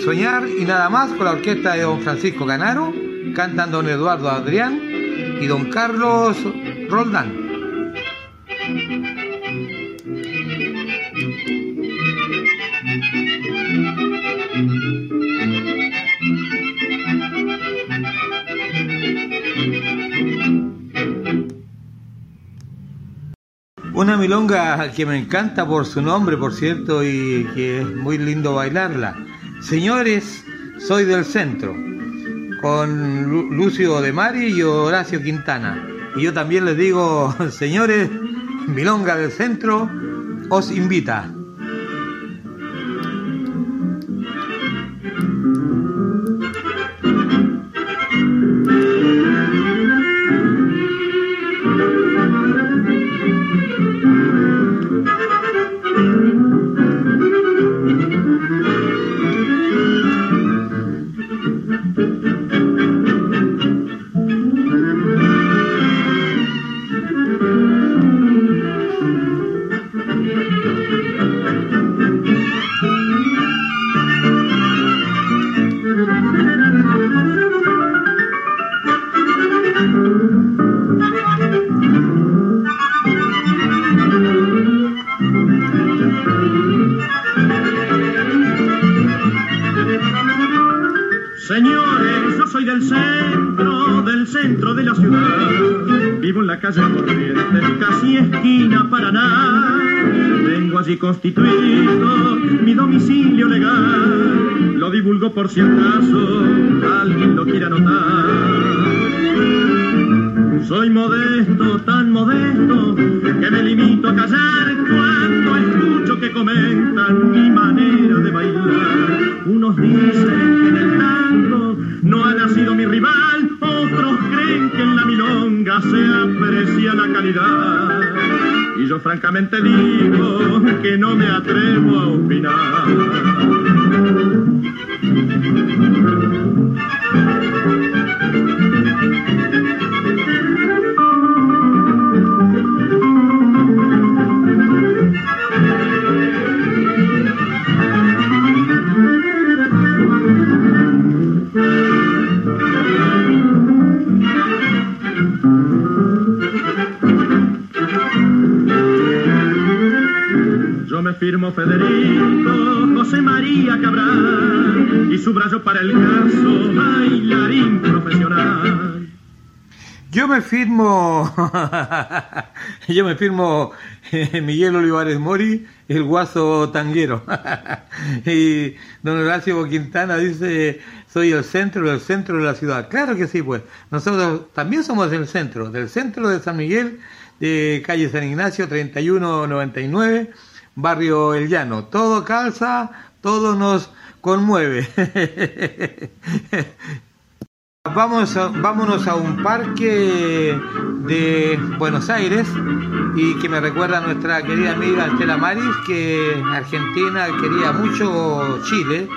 Soñar y nada más con la orquesta de don Francisco Canaro, cantan don Eduardo Adrián y don Carlos Roldán. Una milonga que me encanta por su nombre, por cierto, y que es muy lindo bailarla. Señores, soy del centro, con Lu- Lucio de Mari y Horacio Quintana. Y yo también les digo, señores, Milonga del Centro os invita. Centro, de la ciudad. Vivo en la calle Corrientes, casi esquina Paraná. Tengo allí constituido mi domicilio legal. Lo divulgo por si acaso alguien lo quiere anotar. modesto, tan modesto, que me limito a callar cuando escucho que comentan mi manera de bailar. Unos dicen que en el tango no ha nacido mi rival, otros creen que en la milonga se aprecia la calidad. Y yo francamente digo que no me atrevo a opinar. Para el caso bailarín profesional. Yo me firmo, yo me firmo eh, Miguel Olivares Mori, el guaso tanguero. y don Horacio Quintana dice, soy el centro del centro de la ciudad. Claro que sí, pues. Nosotros también somos del centro, del centro de San Miguel, de calle San Ignacio 3199, barrio El Llano. Todo calza, todo nos conmueve. Vamos vámonos a un parque de Buenos Aires y que me recuerda a nuestra querida amiga Estela Maris, que en Argentina quería mucho Chile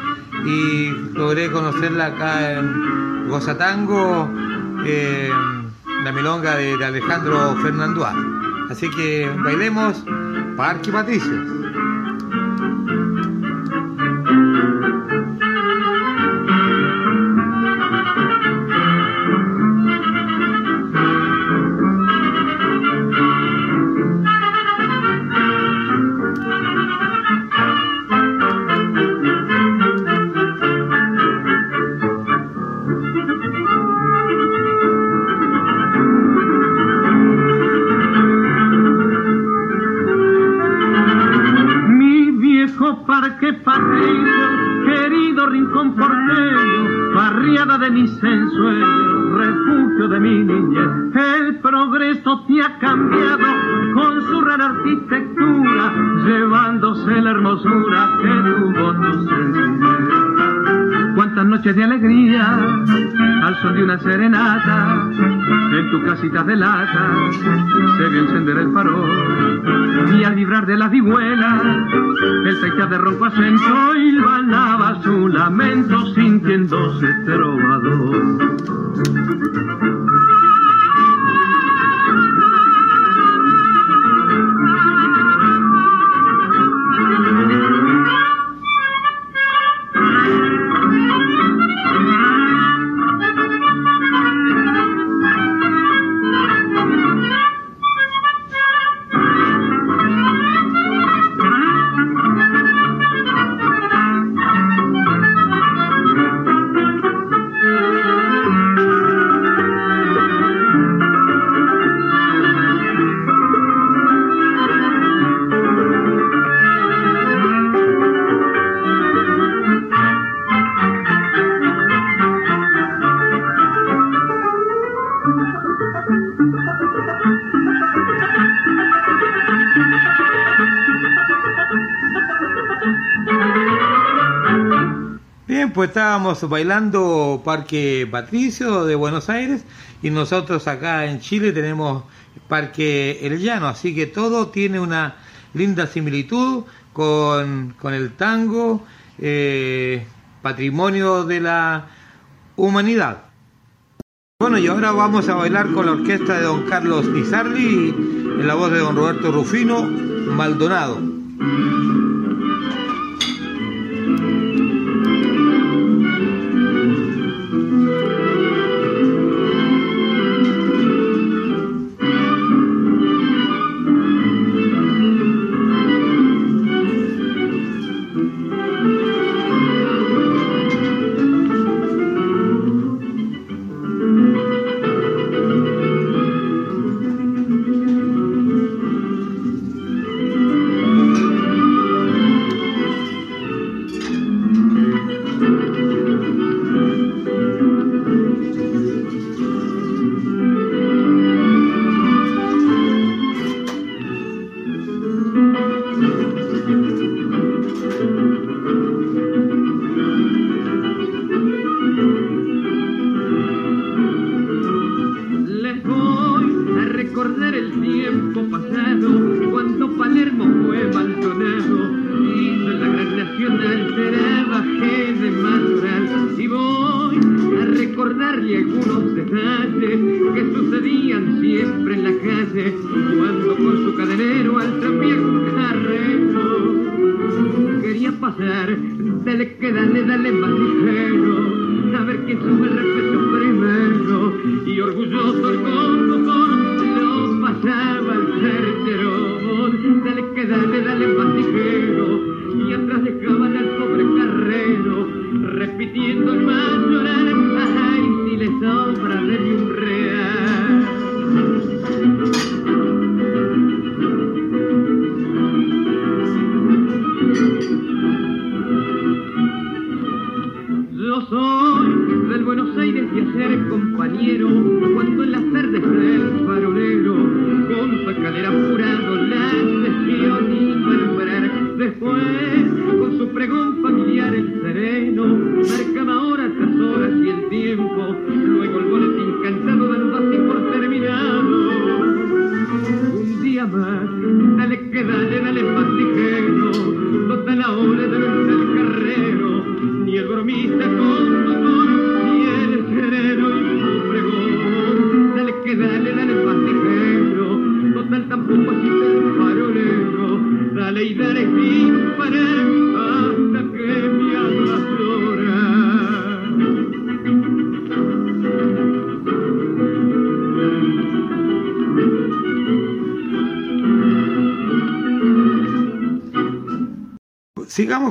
y logré conocerla acá en Gozatango, eh, la milonga de, Alejandro Fernandúa. Así que bailemos Parque Patricios. Querido rincón porteño, barriada de mis ensueños, refugio de mi niñez. El progreso te ha cambiado con su rara arquitectura, llevándose la hermosura que tuvo tu de alegría al sol de una serenata, en tu casita de lata se vio encender el farol y al librar de las vihuelas el pecha de ronco acento hilvanaba su lamento sintiéndose trovador. Pues estábamos bailando Parque Patricio de Buenos Aires y nosotros acá en Chile tenemos Parque El Llano, así que todo tiene una linda similitud con, con el tango, eh, patrimonio de la humanidad. Bueno, y ahora vamos a bailar con la orquesta de don Carlos Lizardi en la voz de don Roberto Rufino Maldonado.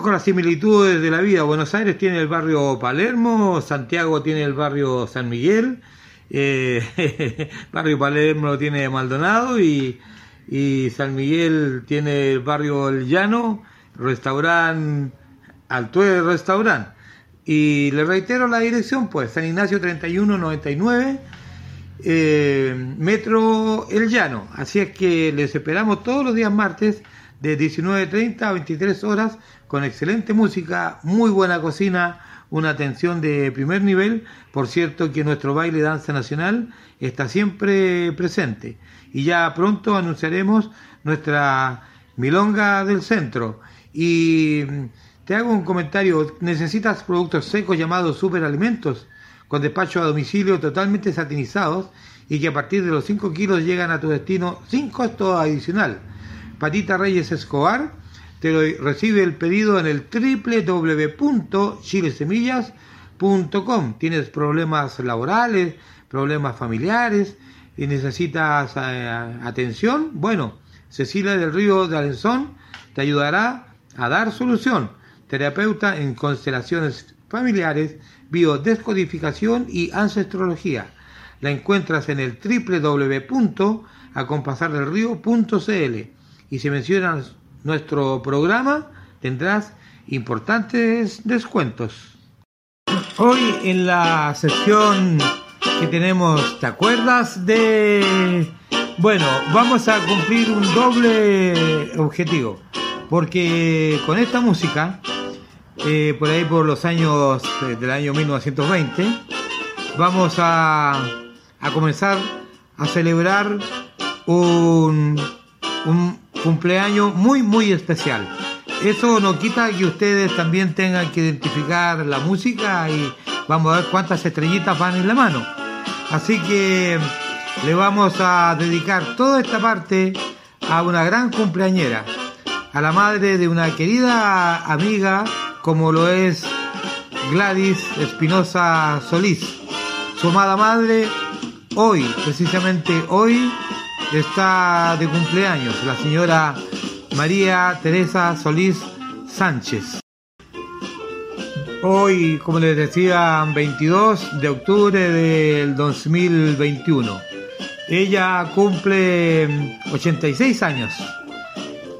Con las similitudes de la vida. Buenos Aires tiene el barrio Palermo, Santiago tiene el barrio San Miguel, eh, barrio Palermo tiene Maldonado y, San Miguel tiene el barrio El Llano, restaurante, Altue Restaurant. Y le reitero la dirección, pues, San Ignacio 3199, eh, Metro El Llano. Así es que les esperamos todos los días martes de 19.30 a 23 horas con excelente música, muy buena cocina, una atención de primer nivel. Por cierto que nuestro baile danza nacional está siempre presente. Y ya pronto anunciaremos nuestra milonga del centro. Y te hago un comentario, necesitas productos secos llamados superalimentos con despacho a domicilio totalmente satinizados y que a partir de los 5 kilos llegan a tu destino sin costo adicional. Patita Reyes Escobar te recibe el pedido en el www.chilesemillas.com. Tienes problemas laborales, problemas familiares y necesitas eh, atención. Bueno, Cecilia del Río de Alenzón te ayudará a dar solución. Terapeuta en constelaciones familiares, biodescodificación y ancestrología. La encuentras en el www.acompasardelrío.cl y si mencionas nuestro programa tendrás importantes descuentos. Hoy en la sección que tenemos, ¿te acuerdas de...? Bueno, vamos a cumplir un doble objetivo, porque con esta música, eh, por ahí por los años eh, del año 1920, vamos a, a comenzar a celebrar un, un cumpleaños muy muy especial. Eso no quita que ustedes también tengan que identificar la música y vamos a ver cuántas estrellitas van en la mano. Así que le vamos a dedicar toda esta parte a una gran cumpleañera, a la madre de una querida amiga como lo es Gladys Espinosa Solís. Su amada madre, hoy, precisamente hoy, está de cumpleaños, la señora María Teresa Solís Sánchez. Hoy, como les decía, 22 de octubre del 2021. Ella cumple 86 años.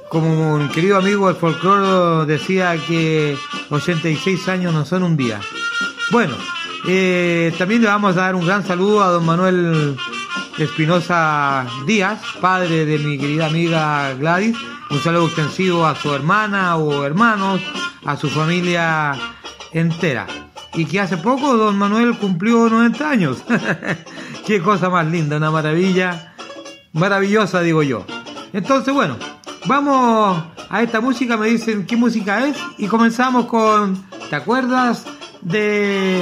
Como un querido amigo del folclore decía que 86 años no son un día. Bueno, eh, también le vamos a dar un gran saludo a don Manuel Espinosa Díaz, padre de mi querida amiga Gladys. Un saludo extensivo a su hermana o hermanos, a su familia entera. Y que hace poco don Manuel cumplió 90 años. Qué cosa más linda, una maravilla. Maravillosa, digo yo. Entonces, bueno, vamos a esta música, me dicen qué música es y comenzamos con, ¿te acuerdas de...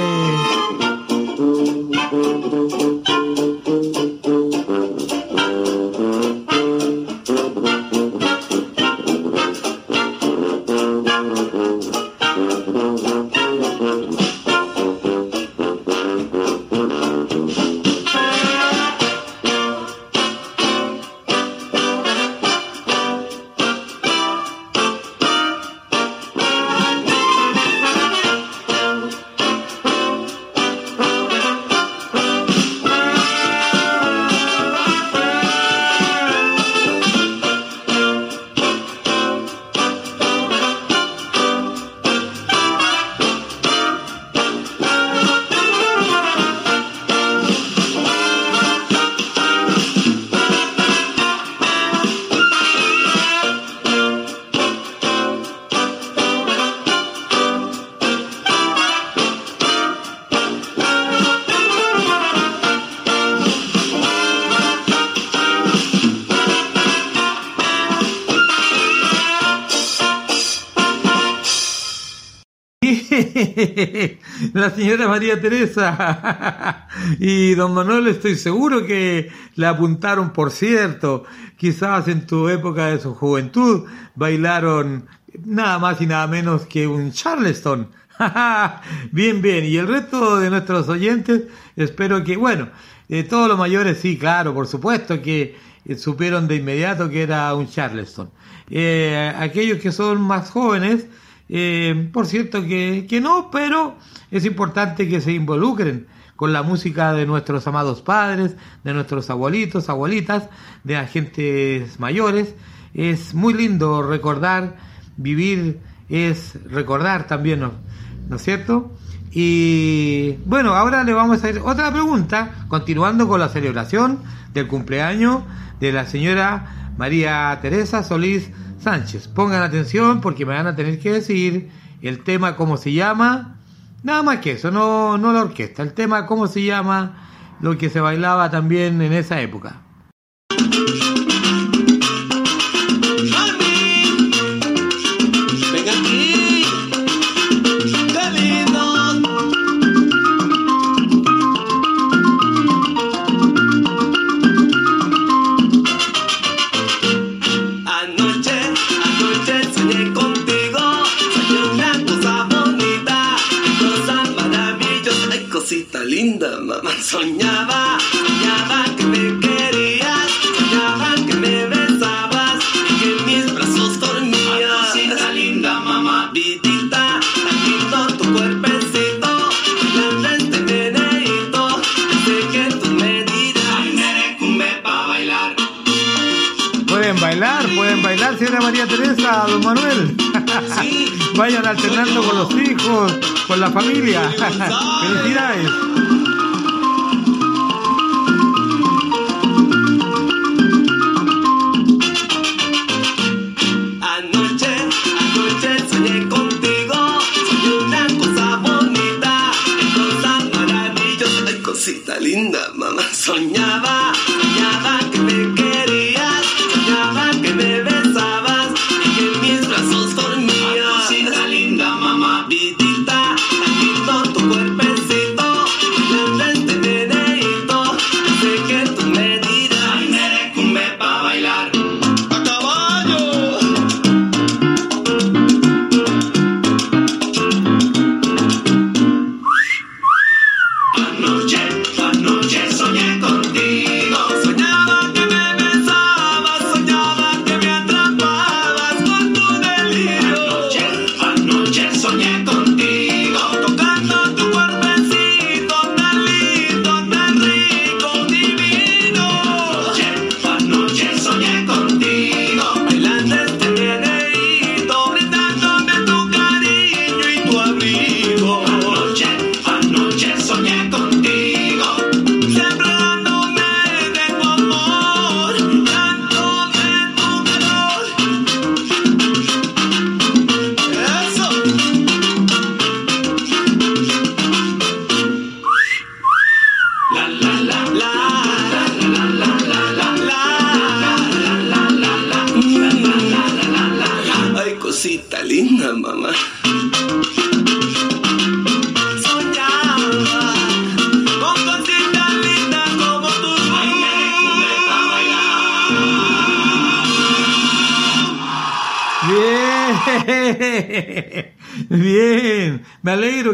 la señora María Teresa y don Manuel estoy seguro que le apuntaron, por cierto, quizás en tu época de su juventud bailaron nada más y nada menos que un Charleston. bien, bien, y el resto de nuestros oyentes, espero que, bueno, eh, todos los mayores sí, claro, por supuesto que eh, supieron de inmediato que era un Charleston. Eh, aquellos que son más jóvenes, eh, por cierto que, no, pero es importante que se involucren con la música de nuestros amados padres, de nuestros abuelitos, abuelitas, de agentes mayores. Es muy lindo recordar, vivir es recordar también, ¿no, ¿no es cierto? Y bueno, ahora le vamos a hacer otra pregunta, continuando con la celebración del cumpleaños de la señora María Teresa Solís Sánchez. Pongan atención porque me van a tener que decir el tema, cómo se llama. Nada más que eso, no, no la orquesta. El tema, cómo se llama, lo que se bailaba también en esa época. Alternando con los hijos, con la familia. Felicidades. Anoche, anoche soñé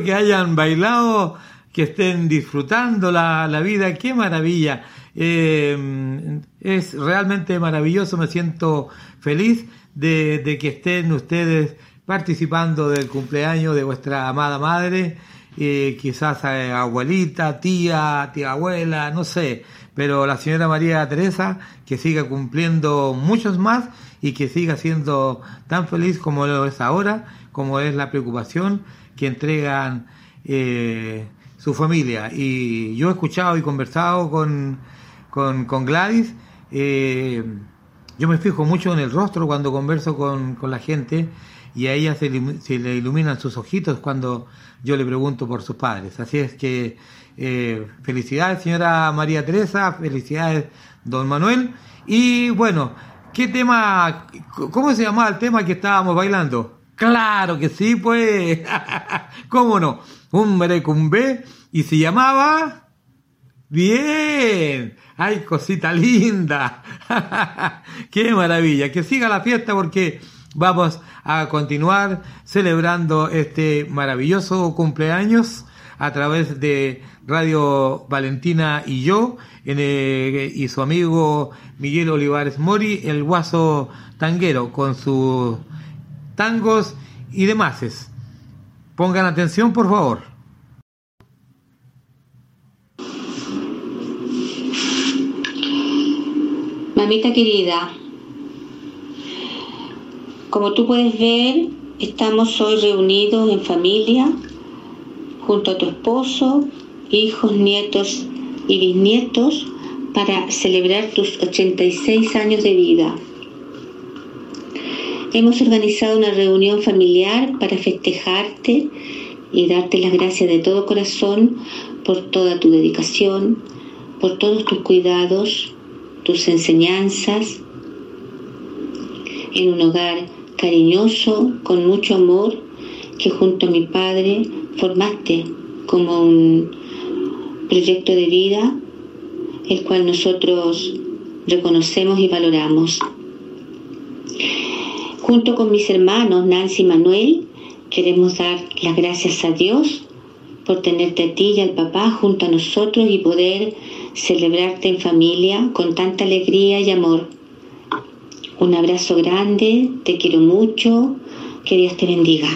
que hayan bailado, que estén disfrutando la, la vida, qué maravilla. Eh, es realmente maravilloso, me siento feliz de, de que estén ustedes participando del cumpleaños de vuestra amada madre, eh, quizás eh, abuelita, tía, tía abuela, no sé, pero la señora María Teresa que siga cumpliendo muchos más y que siga siendo tan feliz como lo es ahora, como es la preocupación que entregan eh, su familia. Y yo he escuchado y conversado con, con, Gladys, eh, yo me fijo mucho en el rostro cuando converso con, con la gente y a ella se le iluminan sus ojitos cuando yo le pregunto por sus padres. Así es que eh, felicidades señora María Teresa, felicidades don Manuel. Y bueno, ¿qué tema, cómo se llamaba el tema que estábamos bailando? Claro que sí, pues, ¿cómo no? Un merecumbé y se llamaba... Bien, ay cosita linda, qué maravilla, que siga la fiesta porque vamos a continuar celebrando este maravilloso cumpleaños a través de Radio Valentina y yo eh, y su amigo Miguel Olivares Mori, el guaso tanguero, con sus tangos y demás. Pongan atención, por favor. Mamita querida, como tú puedes ver, estamos hoy reunidos en familia, junto a tu esposo, hijos, nietos y bisnietos, para celebrar tus 86 años de vida. Hemos organizado una reunión familiar para festejarte y darte las gracias de todo corazón por toda tu dedicación, por todos tus cuidados, tus enseñanzas, en un hogar cariñoso, con mucho amor, que junto a mi padre formaste como un proyecto de vida, el cual nosotros reconocemos y valoramos. Junto con mis hermanos Nancy y Manuel, queremos dar las gracias a Dios por tenerte a ti y al papá junto a nosotros y poder celebrarte en familia con tanta alegría y amor. Un abrazo grande, te quiero mucho, que Dios te bendiga.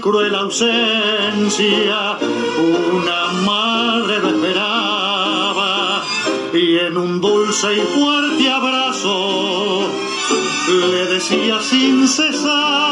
Cruel ausencia una madre lo esperaba y en un dulce y fuerte abrazo le decía sin cesar,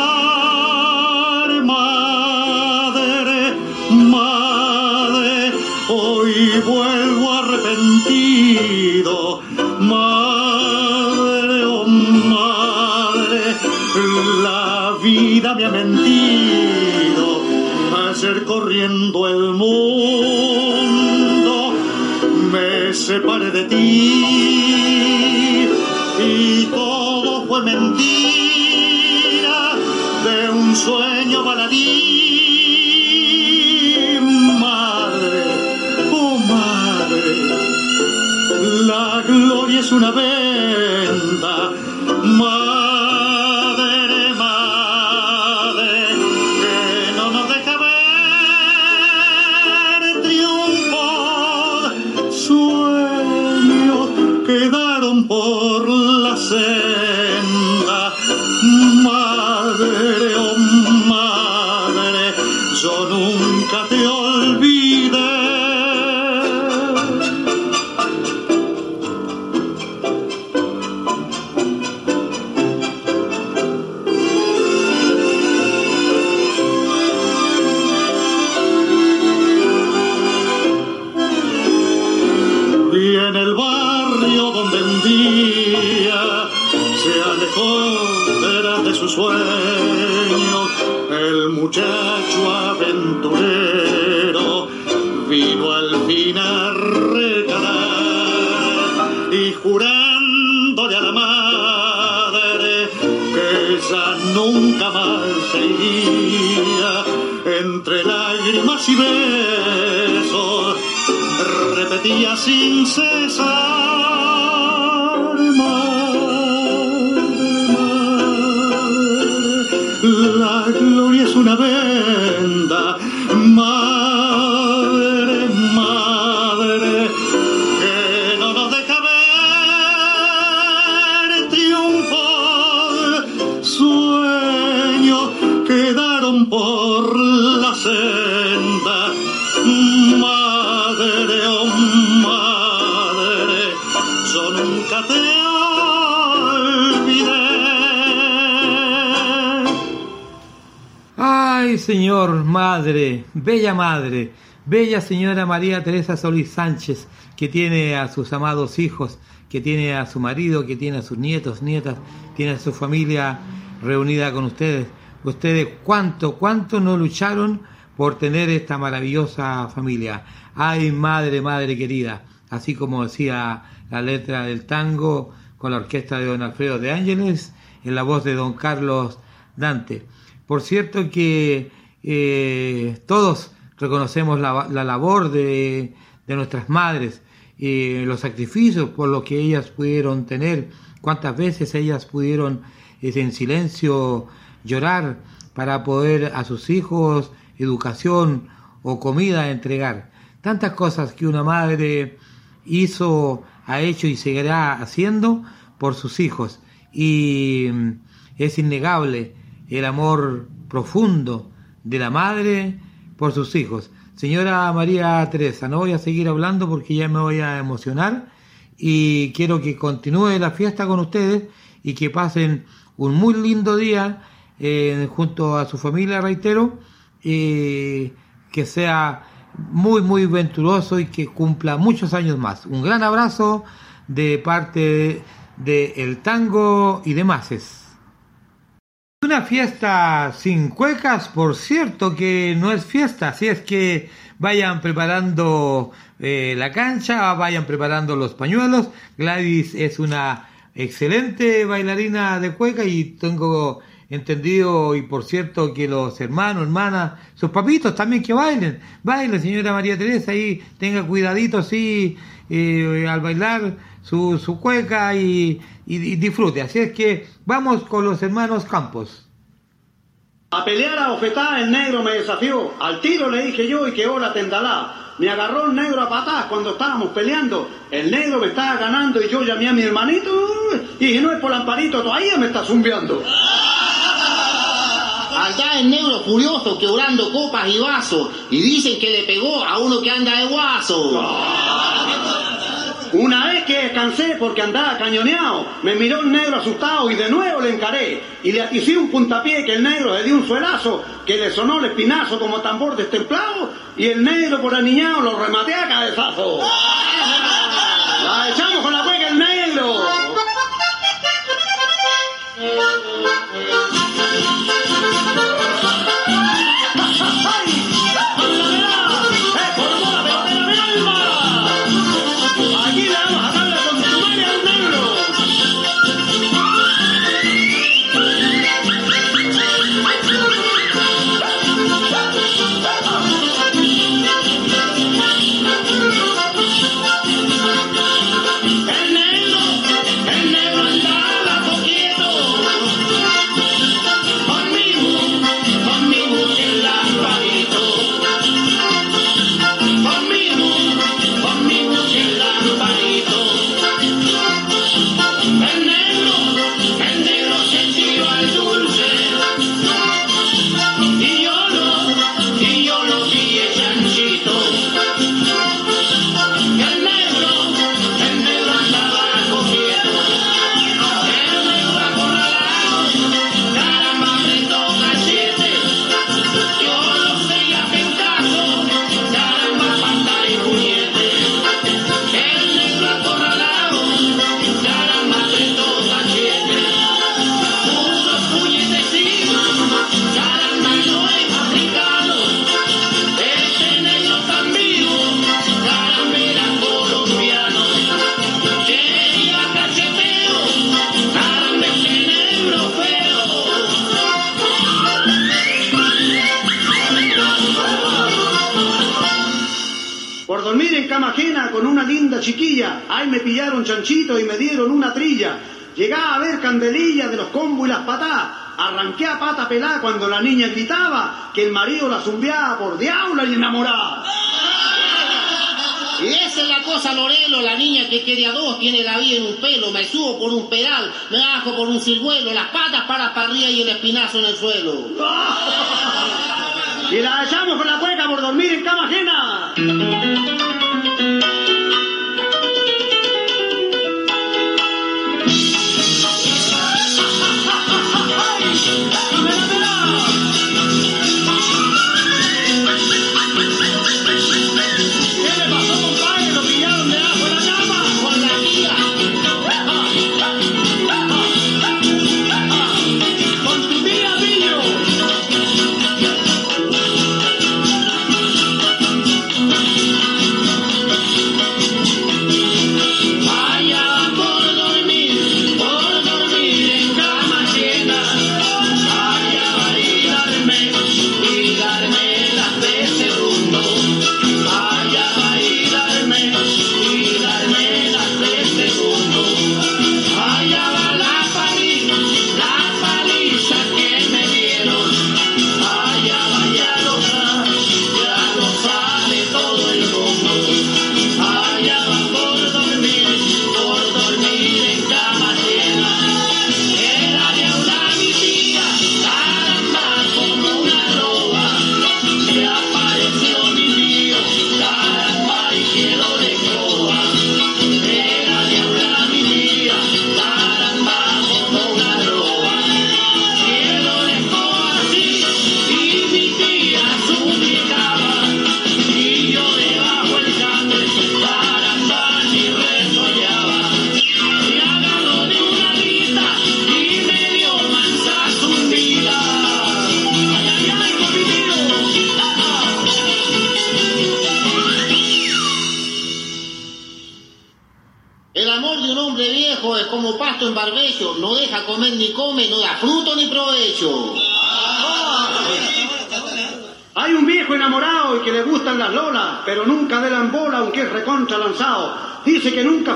bella Madre, bella Señora María Teresa Solís Sánchez, que tiene a sus amados hijos, que tiene a su marido, que tiene a sus nietos, nietas, tiene a su familia reunida con ustedes. Ustedes, ¿cuánto, cuánto no lucharon por tener esta maravillosa familia? Ay, Madre, Madre querida, así como decía la letra del tango con la orquesta de don Alfredo de Ángeles, en la voz de don Carlos Dante. Por cierto que eh, todos reconocemos la, la labor de, de, nuestras madres, eh, los sacrificios por los que ellas pudieron tener, cuántas veces ellas pudieron eh, en silencio llorar para poder a sus hijos educación o comida entregar. Tantas cosas que una madre hizo, ha hecho y seguirá haciendo por sus hijos. Y mm, es innegable el amor profundo de la madre por sus hijos. Señora María Teresa, no voy a seguir hablando porque ya me voy a emocionar y quiero que continúe la fiesta con ustedes y que pasen un muy lindo día eh, junto a su familia, reitero, eh, que sea muy, muy venturoso y que cumpla muchos años más. Un gran abrazo de parte de El Tango y de Maces. Una fiesta sin cuecas, por cierto que no es fiesta, así es que vayan preparando eh, la cancha, vayan preparando los pañuelos. Gladys es una excelente bailarina de cueca y tengo entendido y por cierto que los hermanos, hermanas, sus papitos también que bailen, bailen señora María Teresa ahí tenga cuidadito así eh, al bailar su, su cueca y, y, y, disfrute. Así es que vamos con los hermanos Campos. A pelear a ofetar el negro me desafió, al tiro le dije yo y que hora tendalá. Me agarró el negro a patadas cuando estábamos peleando. El negro me estaba ganando y yo llamé a mi hermanito y dije, no es por lamparito, todavía me está zumbiando. Allá el negro furioso quebrando copas y vasos y dicen que le pegó a uno que anda de guaso. Una vez que descansé porque andaba cañoneado, me miró el negro asustado y de nuevo le encaré. Y le hice un puntapié que el negro le dio un suelazo que le sonó el espinazo como tambor destemplado y el negro por aniñado lo rematé a cabezazo. La echamos con la cueca el negro. Chanchito y me dieron una trilla. Llegaba a ver candelilla de los combos y las patadas. Arranqué a pata pelada cuando la niña gritaba que el marido la zumbiaba por diabla y enamorada. Y esa es la cosa, Lorelo, la niña que quiere a dos, tiene la vida en un pelo, me subo por un pedal, me bajo por un ciruelo, las patas para para arriba y el espinazo en el suelo. Y la echamos con la cueca por dormir en cama ajena.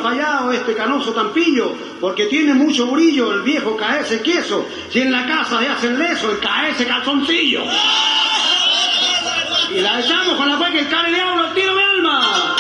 Fallado este canoso tampillo, porque tiene mucho brillo el viejo caese queso. Si en la casa se hace el leso, el caese calzoncillo. Y la echamos con la cueca el care de diablo, el tiro de alma.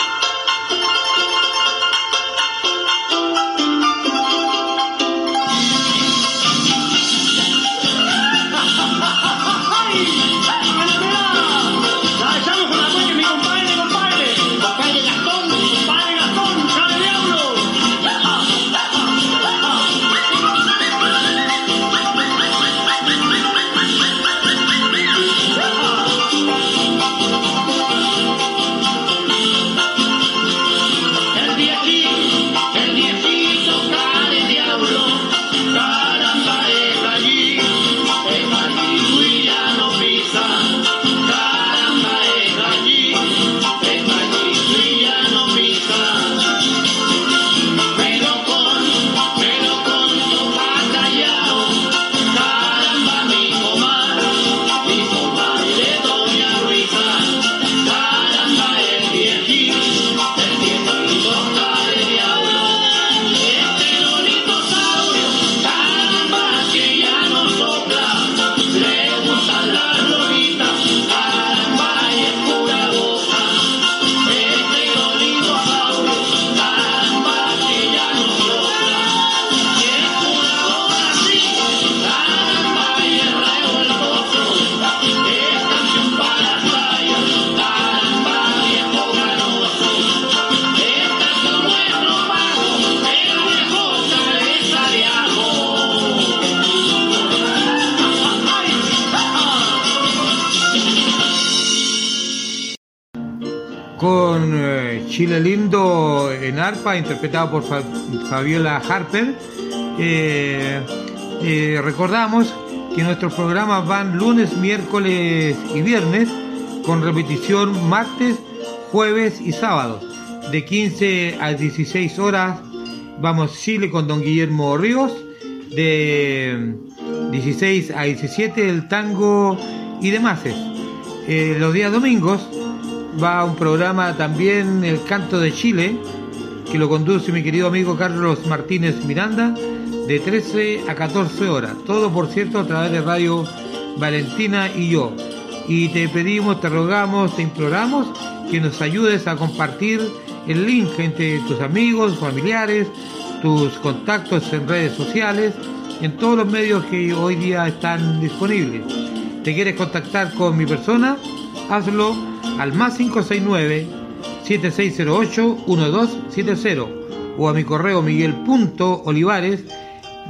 En arpa, interpretado por Fa- Fabiola Harper. Eh, eh, recordamos que nuestros programas van lunes, miércoles y viernes, con repetición martes, jueves y sábados. De 15 a 16 horas vamos Chile con don Guillermo Ríos. De 16 a 17 el tango y demás. Eh, los días domingos va un programa también, El Canto de Chile, que lo conduce mi querido amigo Carlos Martínez Miranda, de 13 a 14 horas. Todo, por cierto, a través de Radio Valentina y yo. Y te pedimos, te rogamos, te imploramos que nos ayudes a compartir el link entre tus amigos, familiares, tus contactos en redes sociales, en todos los medios que hoy día están disponibles. ¿Te quieres contactar con mi persona? Hazlo al más 569 7608 1270 o a mi correo miguel.olivares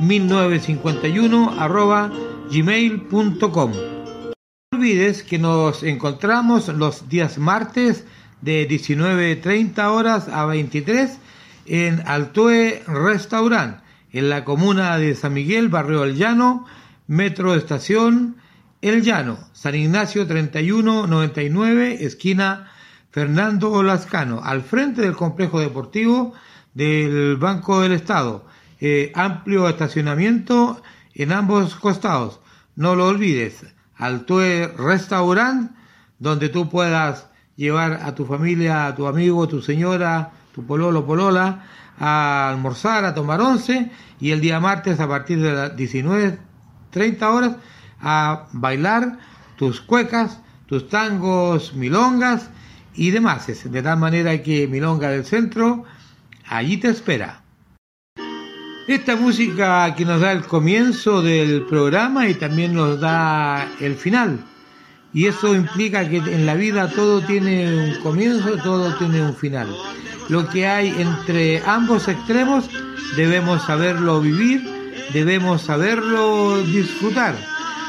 1951 arroba gmail.com. No olvides que nos encontramos los días martes de 19.30 horas a 23 en Altoe Restaurant, en la comuna de San Miguel, Barrio El Llano, Metro Estación El Llano, San Ignacio 3199, esquina Fernando Lascano, al frente del complejo deportivo del Banco del Estado. Eh, amplio estacionamiento en ambos costados. No lo olvides, Altoe Restaurant, donde tú puedas llevar a tu familia, a tu amigo, tu señora, tu pololo, polola, a almorzar, a tomar once, y el día martes a partir de las 19.30 horas a bailar tus cuecas, tus tangos, milongas y demás. De tal manera que Milonga del Centro allí te espera. Esta música que nos da el comienzo del programa y también nos da el final. Y eso implica que en la vida todo tiene un comienzo, todo tiene un final. Lo que hay entre ambos extremos debemos saberlo vivir, debemos saberlo disfrutar.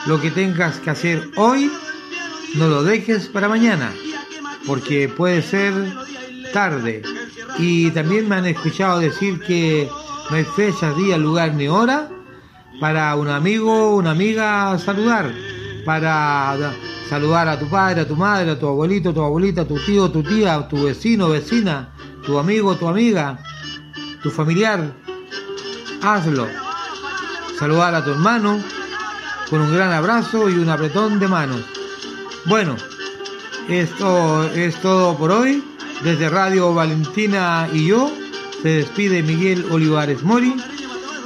Lo que tengas que hacer hoy, no lo dejes para mañana, porque puede ser tarde. Y también me han escuchado decir que no hay fecha, día, lugar ni hora para un amigo, una amiga saludar, para saludar a tu padre, a tu madre, a tu abuelito, a tu abuelita, a tu tío, tu tía, a tu vecino, vecina, tu amigo, tu amiga, tu familiar. Hazlo. Saludar a tu hermano con un gran abrazo y un apretón de manos. Bueno, esto es todo por hoy. Desde Radio Valentina y yo se despide Miguel Olivares Mori,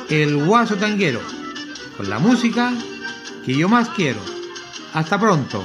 el guaso tanguero, con la música que yo más quiero. Hasta pronto.